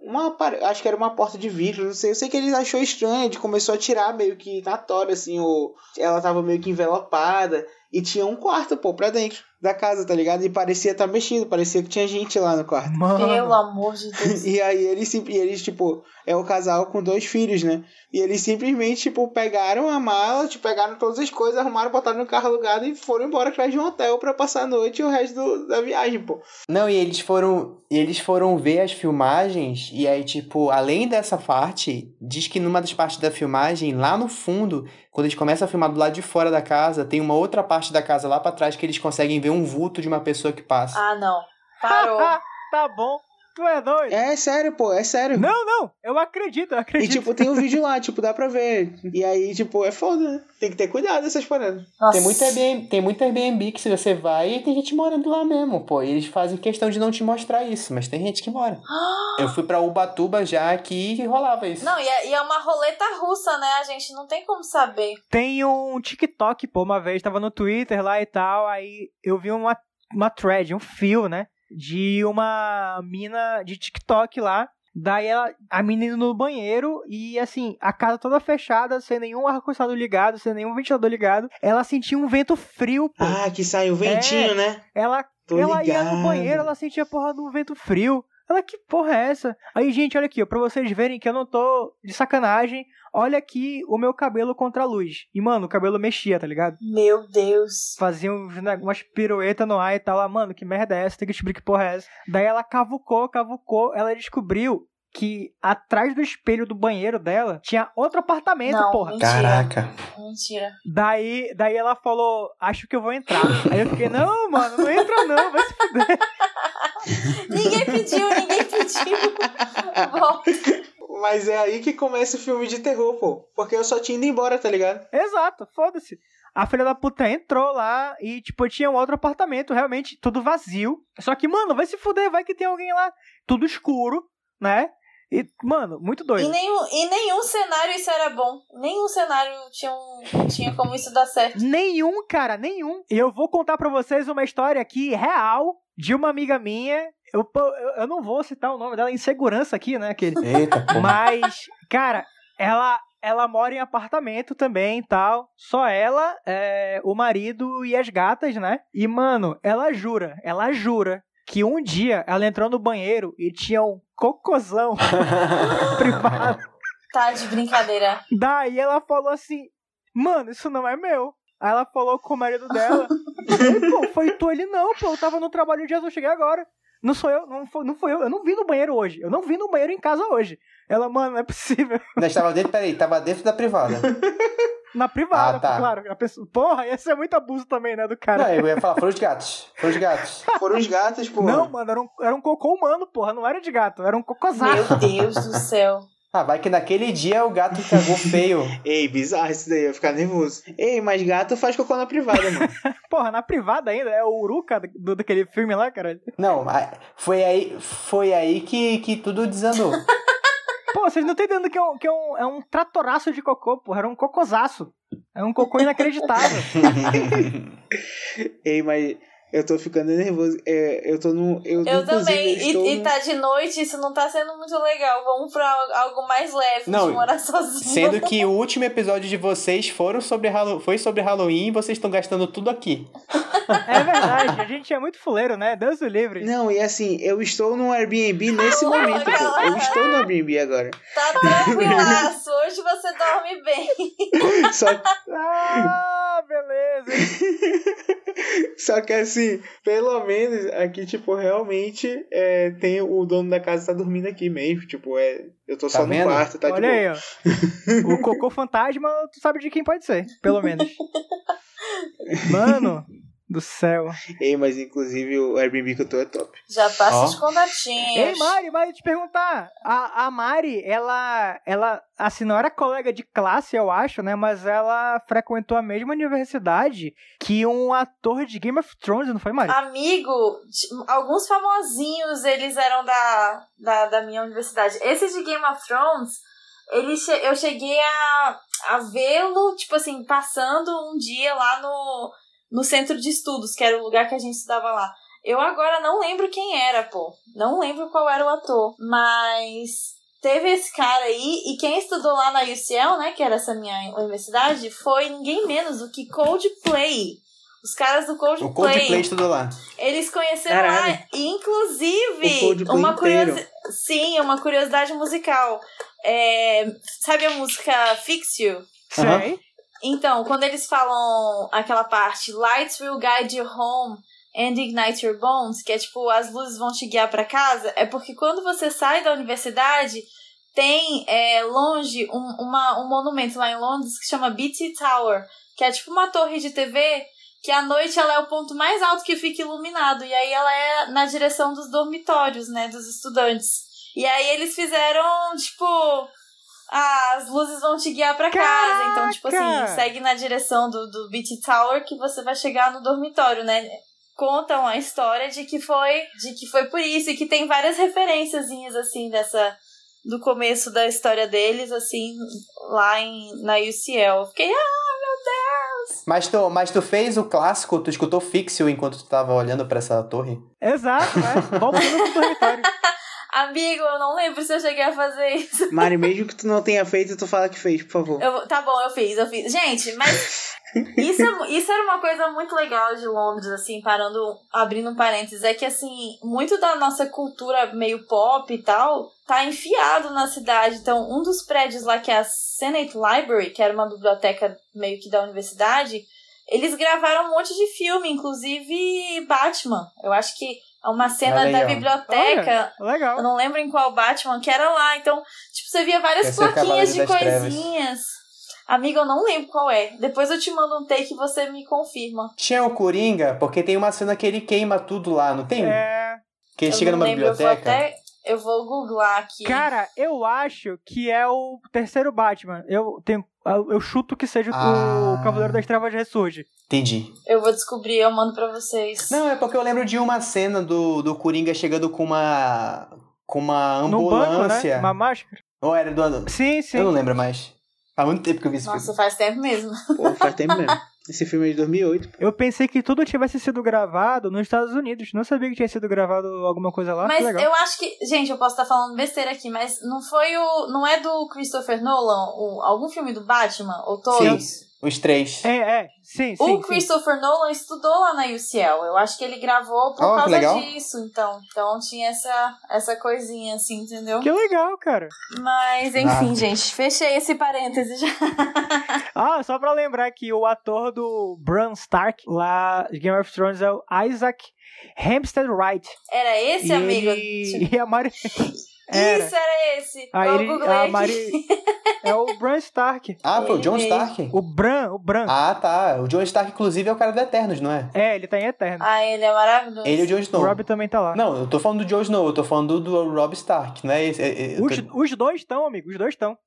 Uma. Acho que era uma porta de vidro, não sei. Eu sei que eles achou estranha, de começou a tirar meio que na tora, assim, ou ela tava meio que envelopada. E tinha um quarto, pô, pra dentro da casa, tá ligado? E parecia estar tá mexido, parecia que tinha gente lá no quarto. Mano. Pelo amor de Deus. E aí eles, e eles, tipo, é o casal com dois filhos, né? E eles simplesmente, tipo, pegaram a mala, tipo, pegaram todas as coisas, arrumaram, botaram no carro alugado e foram embora atrás de um hotel pra passar a noite e o resto do- da viagem, pô. Não, e eles foram. E eles foram ver as filmagens, e aí, tipo, além dessa parte, diz que numa das partes da filmagem, lá no fundo, quando eles começam a filmar do lado de fora da casa, tem uma outra parte da casa lá pra trás que eles conseguem ver um vulto de uma pessoa que passa. Ah, não. Parou. tá bom. Tu é doido? É sério, pô, é sério. Não, não, eu acredito, eu E acredito. tipo, tem um vídeo lá, tipo, dá pra ver. E aí, tipo, é foda, né? Tem que ter cuidado dessas paradas. Nossa. Tem muito, Airbnb, tem muito Airbnb que se você vai e tem gente morando lá mesmo, pô. E eles fazem questão de não te mostrar isso, mas tem gente que mora. Eu fui pra Ubatuba já aqui e rolava isso. Não, e é, e é uma roleta russa, né? A gente não tem como saber. Tem um TikTok, pô, uma vez, tava no Twitter lá e tal, aí eu vi uma, uma thread, um fio, né? De uma mina de TikTok lá. Daí ela, a menina no banheiro e assim, a casa toda fechada, sem nenhum ar-condicionado ligado, sem nenhum ventilador ligado. Ela sentia um vento frio, pô. Ah, que sai o ventinho, né? Ela, Tô ela ia no banheiro, ela sentia a porra do vento frio. Ela, que porra é essa? Aí, gente, olha aqui, ó, pra vocês verem que eu não tô de sacanagem. Olha aqui o meu cabelo contra a luz. E, mano, o cabelo mexia, tá ligado? Meu Deus. Fazia umas piruetas no ar e tal. Lá, mano, que merda é essa? Tem que descobrir que porra é essa. Daí ela cavucou, cavucou. Ela descobriu que atrás do espelho do banheiro dela tinha outro apartamento, Não, porra. mentira. Caraca. Mentira. Daí, daí ela falou, acho que eu vou entrar. Aí eu fiquei, não, mano, não entra não, vai se fuder. Ninguém pediu, ninguém pediu. Volta. Mas é aí que começa o filme de terror, pô. Porque eu só tinha ido embora, tá ligado? Exato, foda-se. A filha da puta entrou lá e, tipo, tinha um outro apartamento, realmente, tudo vazio. Só que, mano, vai se fuder, vai que tem alguém lá. Tudo escuro, né? E, mano, muito doido. nenhum, em nenhum cenário isso era bom. Nenhum cenário tinha, um, tinha como isso dar certo. Nenhum, cara, nenhum. E eu vou contar pra vocês uma história aqui real de uma amiga minha. Eu, eu, eu não vou citar o nome dela em segurança aqui, né, aquele. Eita. Mas, cara, ela ela mora em apartamento também e tal. Só ela, é, o marido e as gatas, né? E, mano, ela jura, ela jura que um dia ela entrou no banheiro e tinha um cocôzão privado. Tá de brincadeira. Daí ela falou assim: Mano, isso não é meu. Aí ela falou com o marido dela. Pô, foi tu ele não, pô. Eu tava no trabalho de Jesus, eu cheguei agora. Não sou eu, não foi, não foi eu. Eu não vim no banheiro hoje. Eu não vim no banheiro em casa hoje. Ela, mano, não é possível. Ainda estava dentro, peraí, tava dentro da privada. Na privada, Ah, tá. claro. A pessoa, porra, ia ser muito abuso também, né, do Não, cara. eu ia falar, foram os gatos. Foram os gatos. Foram os gatos, pô. Não, mano, era um, era um cocô humano, porra. Não era de gato, era um cocôzaço. Meu Deus do céu. Ah, vai que naquele dia o gato cagou feio. Ei, bizarro isso daí, eu ia ficar nervoso. Ei, mas gato faz cocô na privada, mano. Porra, na privada ainda, é o Uruca do, daquele filme lá, cara. Não, a- foi aí, foi aí que, que tudo desandou. Pô, vocês não estão entendendo que, é um, que é, um, é um tratoraço de cocô, porra. Era um cocosaço. É um cocô inacreditável. Ei, mas eu tô ficando nervoso. É, eu tô no. Eu, Eu inclusive, também. eu E, e tá de noite, isso não tá sendo muito legal. Vamos pra algo mais leve Não, de morar sozinho. Sendo que o último episódio de vocês foram sobre foi sobre Halloween e vocês estão gastando tudo aqui. É verdade, a gente é muito fuleiro, né? Deus o livre. Não, e assim, eu estou no Airbnb nesse Ah, momento, pô. Eu estou no Airbnb agora. Tá tranquilaço. Hoje você dorme bem. Só, Ah, beleza. só que assim, pelo menos aqui, tipo, realmente é, tem o dono da casa tá dormindo aqui mesmo. Tipo, é. Eu tô Tá só no vendo? quarto, tá de Olha boa. aí, ó. O cocô fantasma, tu sabe de quem pode ser, pelo menos. Mano do céu. Ei, mas inclusive o Airbnb que eu tô é top. Já passa Ó. os contatinhos. Ei, Mari, Mari, te perguntar. A, a Mari, ela, ela, assim, não era colega de classe, eu acho, né? Mas ela frequentou a mesma universidade que um ator de Game of Thrones, não foi, Mari? Amigo, alguns famosinhos, eles eram da, da, da minha universidade. Esse de Game of Thrones, ele che- eu cheguei a, a vê-lo, tipo assim, passando um dia lá no, no centro de estudos, que era o lugar que a gente estudava lá. Eu agora não lembro quem era, pô. Não lembro qual era o ator. Mas teve esse cara aí, e quem estudou lá na UCL, né, que era essa minha universidade, foi ninguém menos do que Coldplay. Os caras do Coldplay. O Coldplay estudou lá. Eles conheceram Caralho. lá, inclusive, uma inteiro. curiosidade. Sim, uma curiosidade musical. É, sabe a música Fix You? Aham. Sei. Então, quando eles falam aquela parte, Lights will guide you home and ignite your bones, que é tipo, as luzes vão te guiar pra casa, é porque quando você sai da universidade, tem é, longe um, uma, um monumento lá em Londres que chama BT Tower, que é tipo uma torre de TV que à noite ela é o ponto mais alto que fica iluminado. E aí ela é na direção dos dormitórios, né? Dos estudantes. E aí eles fizeram, tipo. Ah, as luzes vão te guiar pra casa. Então, tipo assim, segue na direção do, do BT Tower que você vai chegar no dormitório, né? Contam a história de que foi de que foi por isso e que tem várias referenciazinhas assim dessa do começo da história deles assim lá em na UCL. Eu Fiquei, ah, Mas tu, mas tu fez o clássico, tu escutou Fixio enquanto tu tava olhando pra essa torre? Exato, né? Voltando pro dormitório. amigo, eu não lembro se eu cheguei a fazer isso. Mari, mesmo que tu não tenha feito, tu fala que fez, por favor. Eu- tá bom, eu fiz, eu fiz. Gente, mas isso, é- isso era uma coisa muito legal de Londres, assim, parando, abrindo um parênteses, é que, assim, muito da nossa cultura meio pop e tal, tá enfiado na cidade. Então, um dos prédios lá, que é a Senate Library, que era uma biblioteca meio que da universidade, eles gravaram um monte de filme, inclusive Batman. Eu acho que uma cena Olha aí, da ó. biblioteca. Legal. Eu não lembro em qual Batman que era lá. Então, tipo, você via várias Esse é plaquinhas de coisinhas. Amiga, eu não lembro qual é. Depois eu te mando um take e você me confirma. Tinha o Coringa, porque tem uma cena que ele queima tudo lá, não tem? É. Que ele eu chega numa lembro, biblioteca. Eu vou, até, eu vou googlar aqui. Cara, eu acho que é o terceiro Batman. Eu tenho. Eu chuto que seja Ah. o Cavaleiro das Trevas ressurge. Entendi. Eu vou descobrir, eu mando pra vocês. Não, é porque eu lembro de uma cena do, do Coringa chegando com uma. com uma No banco, ambulância. né? Uma máscara. Ou era do. Sim, sim. Eu não lembro mais. Faz muito tempo que eu vi esse Nossa, filme. faz tempo mesmo. Pô, faz tempo mesmo. Esse filme é de 2008. Eu pensei que tudo tivesse sido gravado nos Estados Unidos. Não sabia que tinha sido gravado alguma coisa lá. Mas eu acho que. Gente, eu posso estar falando besteira aqui, mas não foi o. Não é do Christopher Nolan? O, algum filme do Batman? Ou todos? Os três. É, é. Sim, sim. O sim. Christopher Nolan estudou lá na UCL. Eu acho que ele gravou por Oh, causa disso, então. Então tinha essa, essa coisinha assim, entendeu? Que legal, cara. Mas, enfim, Ah. gente, fechei esse parêntese já. Ah, só pra lembrar que o ator do Bran Stark lá de Game of Thrones é o Isaac Hempstead Wright. Era esse, e amigo? ele... E a Mari... Era. Isso, era esse. Aí eu ele, a. Mari... É o Bran Stark. Ah, foi o John Stark? O Bran, o Bran. Ah, tá. O John Stark, inclusive, é o cara do Eternos, não é? É, ele tá em Eterno. Ah, ele é maravilhoso. Ele e o Jon o Snow. Rob também tá lá. Não, eu tô falando do Jon Snow, eu tô falando do, do Rob Stark, é é- é- eu Os, tô- os dois estão, amigo. Os dois estão.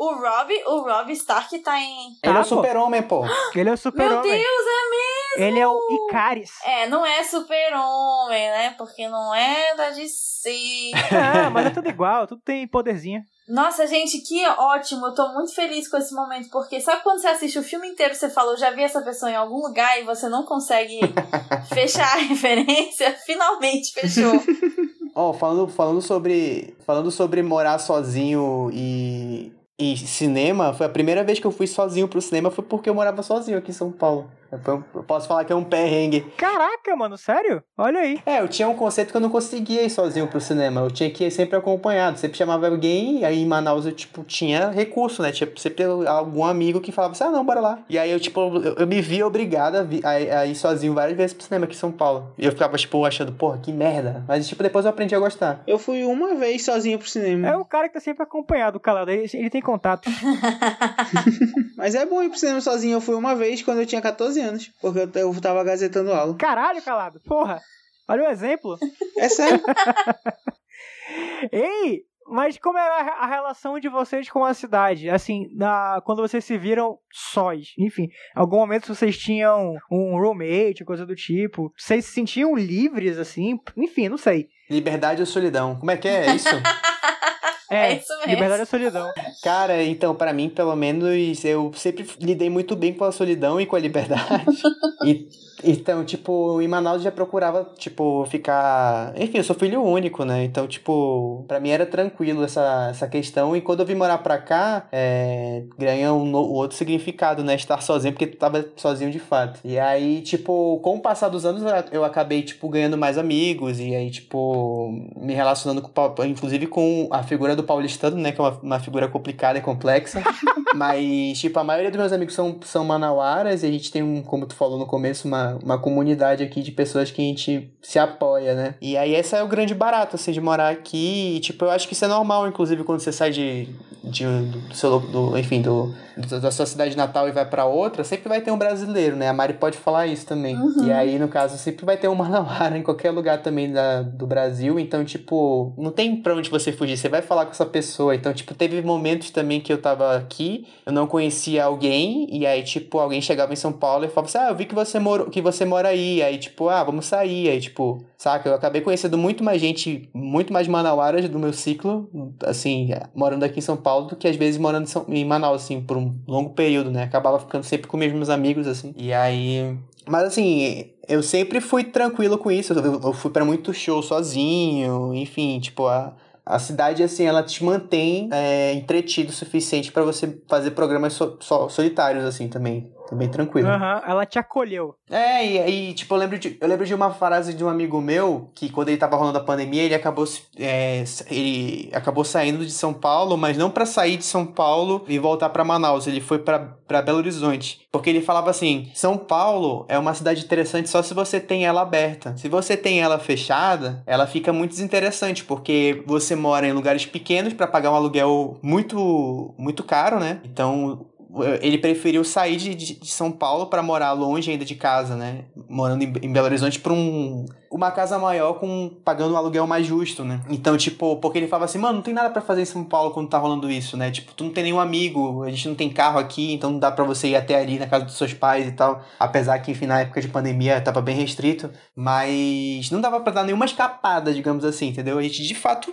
O Rob, o Rob Stark tá em. Ele é Tá, o pô. super-homem, pô. Ele é o Meu super-homem. Deus, é mesmo! Ele é o Icaris. É, não é super-homem, né? Porque não é da DC. Ah, mas é tudo igual. Tudo tem poderzinho. Nossa, gente, que ótimo. Eu tô muito feliz com esse momento. Porque sabe quando você assiste o filme inteiro você fala, eu já vi essa pessoa em algum lugar e você não consegue fechar a referência? Finalmente fechou. Ó, falando, falando sobre. Falando sobre morar sozinho e. E cinema, foi a primeira vez que eu fui sozinho pro cinema, foi porque eu morava sozinho aqui em São Paulo. Eu posso falar que é um perrengue. Caraca, mano. Sério? Olha aí. É, eu tinha um conceito que eu não conseguia ir sozinho pro cinema. Eu tinha que ir sempre acompanhado. Sempre chamava alguém, e aí em Manaus eu, tipo, tinha recurso, né? Tinha sempre algum amigo que falava assim, ah, não, bora lá. E aí eu, tipo, eu, eu me via obrigada a, vi- a- a ir sozinho várias vezes pro cinema aqui em São Paulo. E eu ficava, tipo, achando, porra, que merda. Mas, tipo, depois eu aprendi a gostar. Eu fui uma vez sozinho pro cinema. É o cara que tá sempre acompanhado, calado. Ele, ele tem contato. Mas é bom ir pro cinema sozinho. Eu fui uma vez quando eu tinha 14 anos. Porque eu, eu tava gazetando aula. Caralho, calado. Porra. Olha o exemplo. É sério. Ei, mas como era a a relação de vocês com a cidade? Assim, na, quando vocês se viram sós. Enfim, em algum momento vocês tinham um roommate, coisa do tipo. Vocês se sentiam livres, assim? Enfim, não sei. Liberdade ou solidão? Como é que é isso? É isso mesmo. Liberdade ou solidão. Cara, então, pra mim, pelo menos, eu sempre lidei muito bem com a solidão e com a liberdade. e, então, tipo, em Manaus eu já procurava, tipo, ficar. Enfim, eu sou filho único, né? Então, tipo, pra mim era tranquilo essa, essa questão. E quando eu vim morar pra cá, é, ganha um no- outro significado, né? Estar sozinho, porque tu tava sozinho de fato. E aí, tipo, com o passar dos anos, eu- eu acabei, tipo, ganhando mais amigos. E aí, tipo, me relacionando, com, inclusive, com a figura do paulistano, né? Que é uma, uma figura complicada e complexa. Mas, tipo, a maioria dos meus amigos são, são manauaras e a gente tem, um, como tu falou no começo, uma, uma comunidade aqui de pessoas que a gente se apoia, né? E aí esse é o grande barato, assim, de morar aqui. E, tipo, eu acho que isso é normal, inclusive, quando você sai de, de do seu, do, enfim, do, da sua cidade natal e vai para outra, sempre vai ter um brasileiro, né? A Mari pode falar isso também. Uhum. E aí, no caso, sempre vai ter um manauara em qualquer lugar também da, do Brasil. Então, tipo, não tem pra onde você fugir. Você vai falar com essa pessoa. Então, tipo, teve momentos também que eu tava aqui, eu não conhecia alguém, e aí, tipo, alguém chegava em São Paulo e falava assim: Ah, eu vi que você, mora, que você mora aí. Aí, tipo, ah, vamos sair. Aí, tipo, saca? Eu acabei conhecendo muito mais gente, muito mais manauaras do meu ciclo, assim, morando aqui em São Paulo, do que às vezes morando em, Manaus, assim, por um longo período, né? Acabava ficando sempre com os mesmos amigos, assim. E aí. Mas assim, eu sempre fui tranquilo com isso. Eu fui para muito show sozinho, enfim, tipo, a, a cidade, assim, ela te mantém é, entretido o suficiente para você fazer programas so, so, solitários, assim, também. Bem tranquilo. Aham, ela te acolheu. É, e aí, tipo, eu lembro, de, eu lembro de uma frase de um amigo meu que quando ele tava rolando a pandemia, ele acabou, é, ele acabou saindo de São Paulo, mas não para sair de São Paulo e voltar para Manaus. Ele foi para Belo Horizonte. Porque ele falava assim: São Paulo é uma cidade interessante só se você tem ela aberta. Se você tem ela fechada, ela fica muito desinteressante, porque você mora em lugares pequenos para pagar um aluguel muito, muito caro, né? Então ele preferiu sair de, de, São Paulo para morar longe ainda de casa, né? Morando em, em Belo Horizonte para um uma casa maior com pagando um aluguel mais justo, né? Então, tipo, porque ele falava assim, mano, não tem nada para fazer em São Paulo quando tá rolando isso, né? Tipo, tu não tem nenhum amigo, a gente não tem carro aqui, então não dá para você ir até ali na casa dos seus pais e tal. Apesar que, enfim, na época de pandemia tava bem restrito, mas não dava para dar nenhuma escapada, digamos assim, entendeu? A gente de fato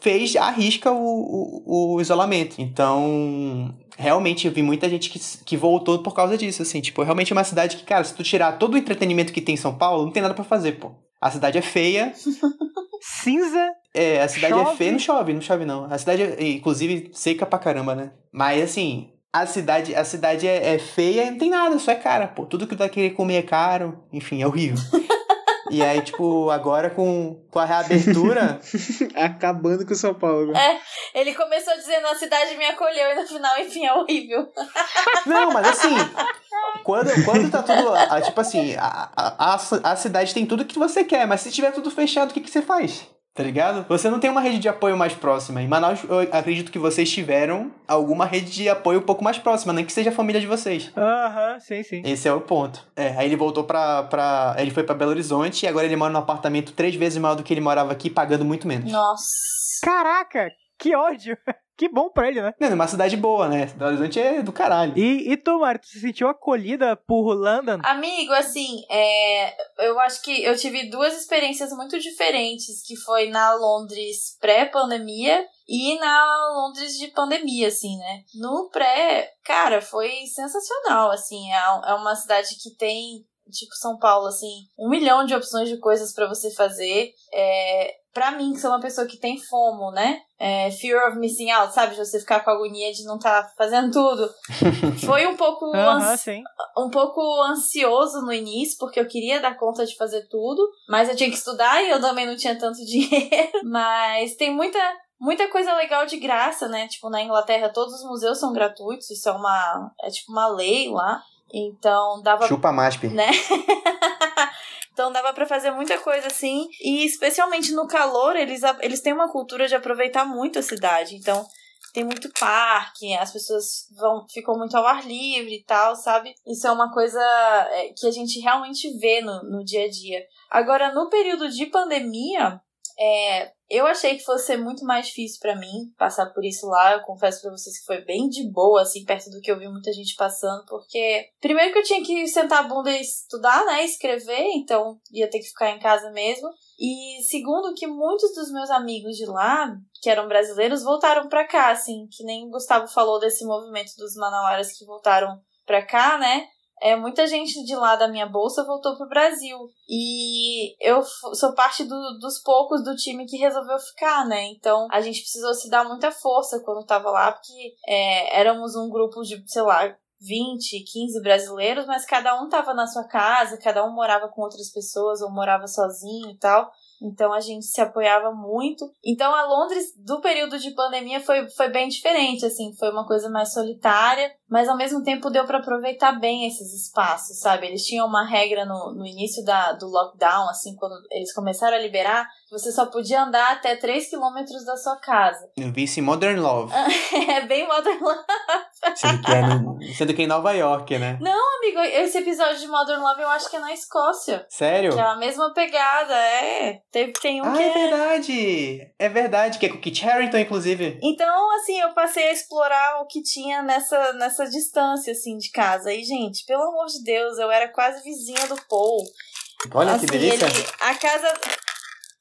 fez, arrisca o, o, o isolamento. Então, realmente eu vi muita gente que, que voltou por causa disso, assim. Tipo, realmente é uma cidade que, cara, se tu tirar todo o entretenimento que tem em São Paulo, não tem nada para fazer, pô. A cidade é feia. Cinza. É, a cidade chove. é feia, não chove, não chove não. A cidade é, inclusive, seca pra caramba, né? Mas, assim, a cidade, a cidade é, é feia e não tem nada, só é cara, pô. Tudo que tu vai querer comer é caro. Enfim, é horrível. E aí, tipo, agora com, com a reabertura. Acabando com o São Paulo. É, ele começou dizendo a cidade me acolheu e no final, enfim, é horrível. Não, mas assim, quando, quando tá tudo. ah, Tipo assim, a, a, a, a cidade tem tudo que você quer, mas se tiver tudo fechado, o que, que você faz? Tá ligado? Você não tem uma rede de apoio mais próxima. Em Manaus, eu acredito que vocês tiveram alguma rede de apoio um pouco mais próxima, nem que seja a família de vocês. Aham, sim, sim. Esse é o ponto. É, aí ele voltou pra, pra. Ele foi pra Belo Horizonte e agora ele mora num apartamento três vezes maior do que ele morava aqui, pagando muito menos. Nossa. Caraca, que ódio. Que bom pra ele, né? Mano, uma cidade boa, né? Belo Horizonte é do caralho. E, e tu, Mari, tu se sentiu acolhida por London? Amigo, assim, é, eu acho que eu tive duas experiências muito diferentes, que foi na Londres pré-pandemia e na Londres de pandemia, assim, né? No pré, cara, foi sensacional, assim, é, é uma cidade que tem tipo São Paulo, assim, um milhão de opções de coisas para você fazer. É, para mim, que sou uma pessoa que tem fomo, né? É, fear of missing out, sabe? De você ficar com agonia de não estar tá fazendo tudo. Foi um pouco, um pouco ansioso no início, porque eu queria dar conta de fazer tudo, mas eu tinha que estudar e eu também não tinha tanto dinheiro. Mas tem muita muita coisa legal de graça, né? Tipo, na Inglaterra todos os museus são gratuitos, isso é uma é tipo uma lei lá. Então dava Chupa MASP. né? então dava pra fazer muita coisa assim, e especialmente no calor, eles, eles têm uma cultura de aproveitar muito a cidade. Então tem muito parque, as pessoas vão ficam muito ao ar livre e tal, sabe? Isso é uma coisa é, que a gente realmente vê no, no dia a dia. Agora, no período de pandemia, é, eu achei que fosse ser muito mais difícil para mim passar por isso lá. Eu confesso para vocês que foi bem de boa, assim, perto do que eu vi muita gente passando, porque primeiro que eu tinha que sentar a bunda e estudar, né, escrever, então ia ter que ficar em casa mesmo. E segundo que muitos dos meus amigos de lá, que eram brasileiros, voltaram para cá, assim, que nem o Gustavo falou desse movimento dos manauaras que voltaram para cá, né? É, muita gente de lá da minha bolsa voltou pro Brasil. E eu sou parte do, dos poucos do time que resolveu ficar, né? Então a gente precisou se dar muita força quando tava lá, porque é, éramos um grupo de, sei lá, 20, 15 brasileiros, mas cada um tava na sua casa, cada um morava com outras pessoas ou morava sozinho e tal. Então a gente se apoiava muito. Então a Londres do período de pandemia foi, foi bem diferente, assim, foi uma coisa mais solitária, mas ao mesmo tempo deu para aproveitar bem esses espaços, sabe? Eles tinham uma regra no, no início da, do lockdown, assim, quando eles começaram a liberar, você só podia andar até 3 quilômetros da sua casa. Eu vi isso em Modern Love. é bem Modern Love. Sendo que, é no, sendo que é em Nova York, né? Não, amigo, esse episódio de Modern Love eu acho que é na Escócia. Sério? Que é a mesma pegada, é. Teve, tem um ah, que é é... verdade! É verdade, que é com o Kit Harington, inclusive. Então, assim, eu passei a explorar o que tinha nessa, nessa distância, assim, de casa. E, gente, pelo amor de Deus, eu era quase vizinha do Paul. Olha assim, que delícia. Ele, a casa.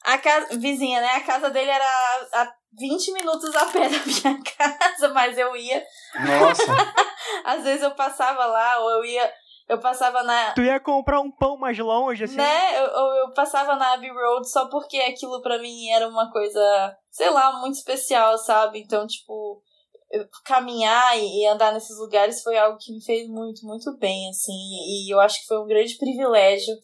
A casa. Vizinha, né? A casa dele era a 20 minutos a pé da minha casa, mas eu ia. Nossa. Às vezes eu passava lá, ou eu ia. Eu passava na. Tu ia comprar um pão mais longe, assim? Né? Eu, eu, passava na Abbey Road só porque aquilo pra mim era uma coisa, sei lá, muito especial, sabe? Então, tipo, caminhar e, andar nesses lugares foi algo que me fez muito, muito bem, assim. E eu acho que foi um grande privilégio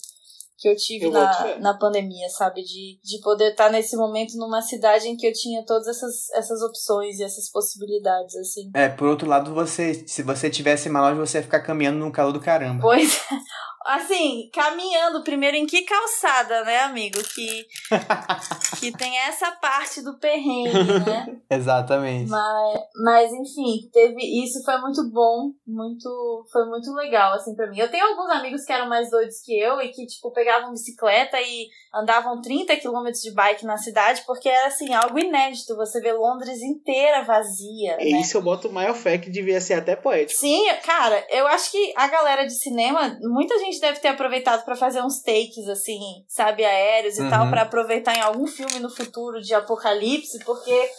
que eu tive Eu na, na pandemia, sabe? De, de poder estar nesse momento numa cidade em que eu tinha todas essas, essas opções e essas possibilidades, assim. É, por outro lado, você, se você tivesse em Manaus, você ia ficar caminhando no calor do caramba. Pois, assim, caminhando primeiro em que calçada, né, amigo? Que, que tem essa parte do perrengue, né? Exatamente. Mas, mas, enfim, teve isso foi muito bom, muito foi muito legal, assim, pra mim. Eu tenho alguns amigos que eram mais doidos que eu e que, tipo, pegavam bicicleta e andavam 30 quilômetros de bike na cidade, porque era, assim, algo inédito. Você vê Londres inteira vazia, E né? isso eu boto o maior fé que devia ser até poético. Sim, cara, eu acho que a galera de cinema, muita gente deve ter aproveitado pra fazer uns takes, assim, sabe, aéreos e Uhum. tal, pra aproveitar em algum filme no futuro de apocalipse, porque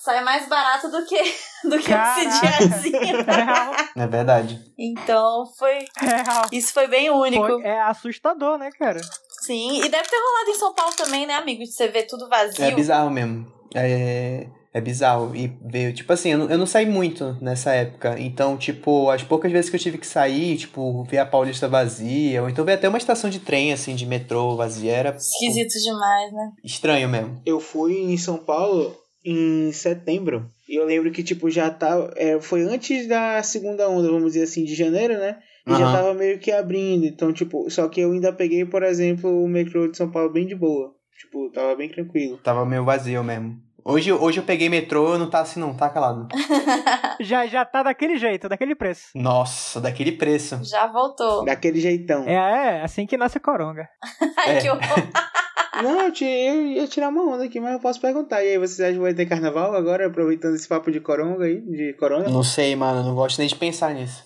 sai mais barato do que, do que Caraca. esse diazinho. Real, É verdade. Então, foi. real. Isso foi bem único. Foi- é assustador, né, cara? Sim, e deve ter rolado em São Paulo também, né, amigo? De você ver tudo vazio. É bizarro mesmo. É, é bizarro. E veio, tipo assim, eu não, eu não saí muito nessa época. Então, tipo, as poucas vezes que eu tive que sair, tipo, ver a Paulista vazia, ou então ver até uma estação de trem, assim, de metrô vazia, era Esquisito demais, né? estranho mesmo. Eu fui em São Paulo em setembro. E eu lembro que, tipo, já tava. é, foi antes da segunda onda, vamos dizer assim, de janeiro, né? E já Aham. tava meio que abrindo. Então, tipo, só que eu ainda peguei, por exemplo, o metrô de São Paulo bem de boa. Tipo, tava bem tranquilo. Tava meio vazio mesmo. Hoje, hoje eu peguei metrô, não tá assim não, tá calado. Já, já tá daquele jeito, daquele preço. Nossa, daquele preço. Já voltou. Daquele jeitão. É, é assim que nasce a coronga. Ai, É. que horror. Não, eu, ti- eu ia tirar uma onda aqui, mas eu posso perguntar. E aí, vocês acham que vai ter carnaval agora, aproveitando esse papo de coronga aí? De corona? Não sei, mano, não gosto nem de pensar nisso.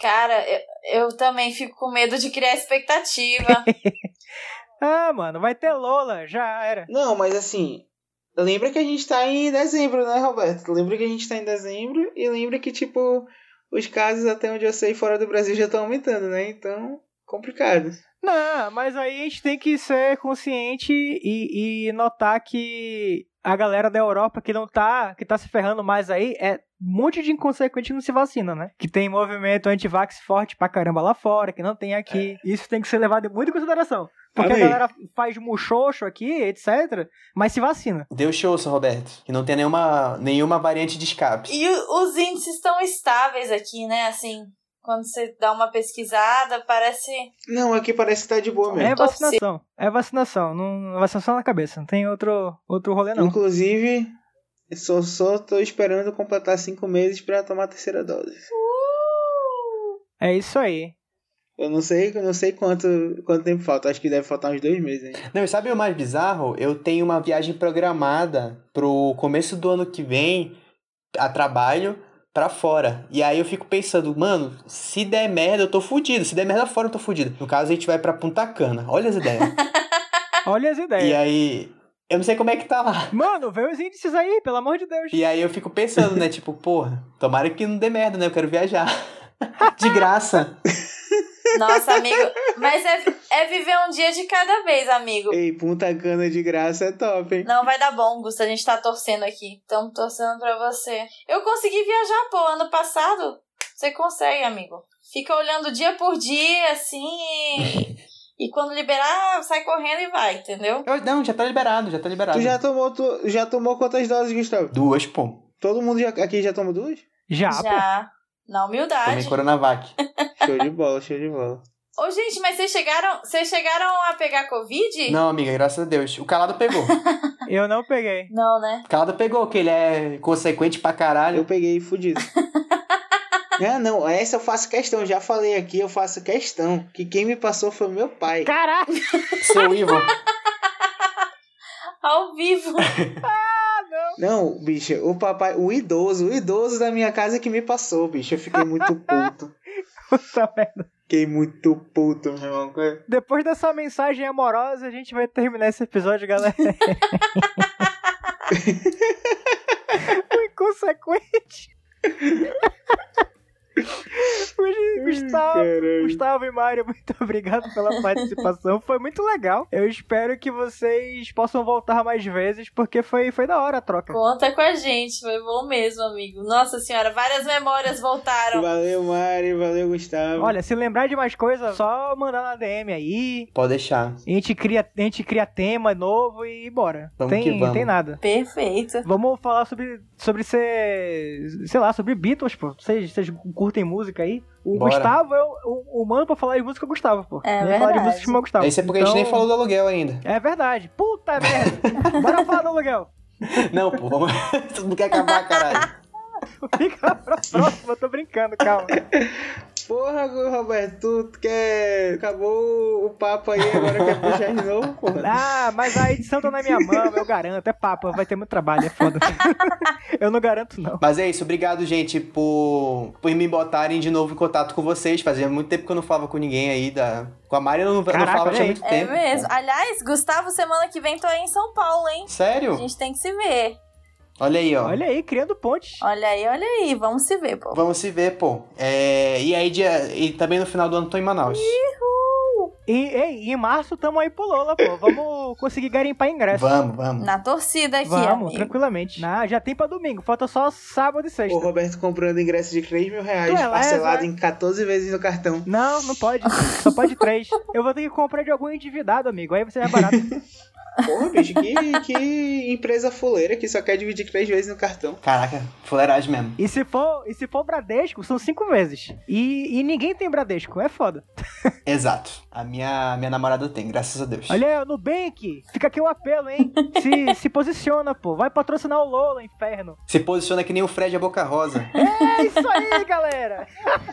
Cara, eu, eu também fico com medo de criar expectativa. Ah, mano, vai ter Lola, já era. Não, mas assim, lembra que a gente tá em dezembro, né, Roberto? Lembra que a gente tá em dezembro e lembra que, tipo, os casos, até onde eu sei, fora do Brasil já estão aumentando, né? Então, complicado. Não, mas aí a gente tem que ser consciente e, e notar que a galera da Europa que não tá, que tá se ferrando mais aí, é um monte de inconsequente que não se vacina, né? Que tem movimento anti-vax forte pra caramba lá fora, que não tem aqui. Isso tem que ser levado muito em consideração. Porque Amém. a galera faz muxoxo aqui, etc., mas se vacina. Deu show, seu Roberto. Que não tem nenhuma, nenhuma variante de escape. E os índices estão estáveis aqui, né? Assim, quando você dá uma pesquisada, parece. Não, aqui parece que tá de boa É mesmo. vacinação. É vacinação. Não, vacinação na cabeça. Não tem outro, outro rolê, não. Inclusive, só, só tô esperando completar cinco meses pra tomar a terceira dose. É isso aí. Eu não sei, eu não sei quanto, quanto tempo falta. Acho que deve faltar uns dois meses ainda. Não, e sabe o mais bizarro? Eu tenho uma viagem programada pro começo do ano que vem a trabalho pra fora. E aí eu fico pensando, mano, se der merda, eu tô fudido. Se der merda fora, eu tô fudido. No caso, a gente vai pra Punta Cana. Olha as ideias. Olha as e ideias. aí, eu não sei como é que tá lá. Mano, vê os índices aí, pelo amor de Deus. E aí eu fico pensando, né? Tipo, porra, tomara que não dê merda, né? Eu quero viajar. De graça. Nossa, amigo. Mas é, é viver um dia de cada vez, amigo. Ei, Punta Cana de graça é top, hein? Não vai dar bom, Gusto. A gente tá torcendo aqui. Estamos torcendo pra você. Eu consegui viajar, pô, ano passado. Você consegue, amigo. Fica olhando dia por dia, assim, e, E quando liberar, sai correndo e vai, entendeu? Eu- não, já tá liberado, já tá liberado. Tu já tomou, tu já tomou quantas doses, Gustavo? Duas, pô. Todo mundo já, aqui já tomou duas? Já, pô. Já. Na Tomei humildade. Coronavac. Show de bola, show de bola. Ô, gente, mas vocês chegaram, vocês chegaram a pegar Covid? Não, amiga, graças a Deus. O calado pegou. Eu não peguei. Não, né? O calado pegou, que ele é consequente pra Eu caralho. peguei fudido. Ah, não, essa eu faço questão, já falei aqui, eu faço questão. Que quem me passou foi meu pai. Caraca! Seu Ivo. Ao vivo. Não, bicho, o papai, o idoso, o idoso da minha casa que me passou, bicho. Eu fiquei muito puto. Puta merda. Fiquei muito puto, meu irmão. Depois dessa mensagem amorosa, a gente vai terminar esse episódio, galera. o inconsequente. Gustavo. Gustavo e Mário, muito obrigado pela participação. Foi muito legal. Eu espero que vocês possam voltar mais vezes, porque foi, foi da hora a troca. Conta com a gente, foi bom mesmo, amigo. Nossa senhora, várias memórias voltaram. Valeu, Mari, valeu, Gustavo. Olha, se lembrar de mais coisas, só mandar na DM aí. Pode deixar. A gente cria, a gente cria tema novo e bora. Vamos tem, que vamos. tem nada. Perfeito. Vamos falar sobre, sobre ser. Sei lá, sobre Beatles, pô. Vocês, vocês curtem música aí? O Bora. Gustavo é o, o, o mano pra falar de música é o Gustavo, pô. É Nem falar de música chama Gustavo. Esse é porque a gente nem Então, falou do aluguel ainda. É verdade. Puta merda. Bora falar do aluguel. Não, pô, vamos. tu não quer acabar, caralho. Fica pra próxima, eu tô brincando, calma. Porra, Roberto, tu quer. Acabou o papo aí, agora quer puxar de novo, porra. Ah, mas a edição tá na minha mão, eu garanto. É papo, vai ter muito trabalho, é foda. eu não garanto, não. Mas é isso, obrigado, gente, por, por me botarem de novo em contato com vocês. Fazia muito tempo que eu não falava com ninguém aí. Da... Com a Mari eu não, não Caraca, falava olha tinha aí. muito É tempo. mesmo. Aliás, Gustavo, semana que vem tô aí em São Paulo, hein? A Sério? gente tem que se ver. Olha aí, ó. Olha aí, criando pontes. Olha aí, olha aí. Vamos se ver, pô. Vamos se ver, pô. É, E aí, dia... e também no final do ano tô em Manaus. E, ei, em março tamo aí pro Lola, pô. Vamos conseguir garimpar ingresso. Vamos, vamos. Na torcida aqui, Vamos, amigo. tranquilamente. Ah, já tem pra domingo, falta só sábado e O sexta. Roberto comprando ingresso de 3 mil reais, é parcelado lesa. em 14 vezes no cartão. Não, não pode. Só pode três. Eu vou ter que comprar de algum endividado, amigo. Aí você é barato. Porra, bicho, que, que empresa fuleira que só quer dividir 3 vezes no cartão. Caraca, fuleiragem mesmo. E se for, e se for Bradesco, são cinco vezes. E, e ninguém tem Bradesco, é foda. Exato. A minha, minha namorada tem, graças a Deus. Olha aí, ó, Nubank, fica aqui o apelo, hein? Se, se posiciona, pô. Vai patrocinar o Lola, inferno. Se posiciona que nem o Fred a Boca Rosa. É isso aí, galera.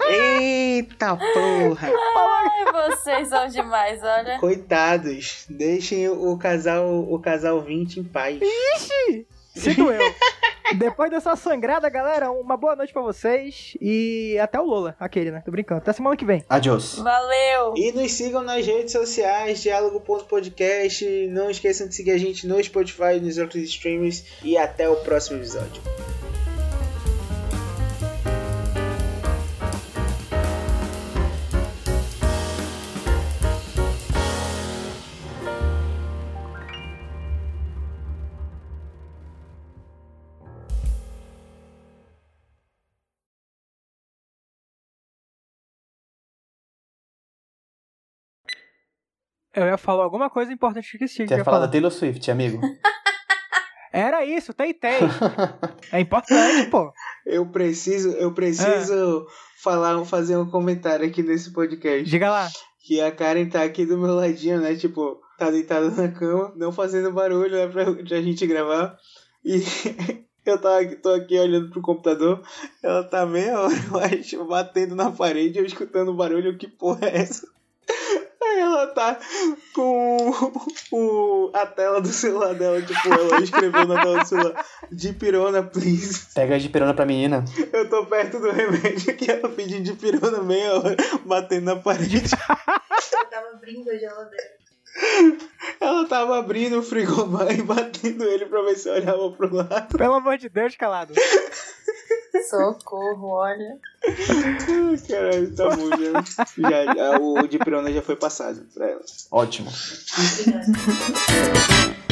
Eita porra! Ai, vocês são demais, olha. Coitados, deixem o casal, o casal 20 em paz. Se doeu. Depois dessa sangrada, galera, uma boa noite pra vocês. E até o Lola, aquele, né? Tô brincando. Até semana que vem. Adiós. Valeu. E nos sigam nas redes sociais, diálogo.podcast. Não esqueçam de seguir a gente no Spotify e nos outros streamers. E até o próximo episódio. Eu ia falar alguma coisa importante que esqueci. Você ia falar da Taylor Swift, amigo. Era isso, teitei. É importante, pô. Eu preciso, eu preciso falar, fazer um comentário aqui nesse podcast. Diga lá. Que a Karen tá aqui do meu ladinho, né? Tipo, tá deitada na cama, não fazendo barulho, né? Pra, pra gente gravar. E eu tava, aqui- tô aqui olhando pro computador, ela tá meia hora, eu acho, batendo na parede, eu escutando barulho, que porra é essa? Aí ela tá com o, a tela do celular dela, tipo, ela escreveu na tela do celular, de pirona, please. Pega de pirona pra menina. Eu tô perto do remédio que ela pediu de pirona meia hora, batendo na parede. Eu tava abrindo a geladeira. Ela tava abrindo o frigobar e batendo ele pra ver se eu olhava pro lado. Pelo amor de Deus, calado. Socorro, olha. Caralho, tá bom, já. já, já o de pirona já foi passado pra ela. Ótimo. Obrigada.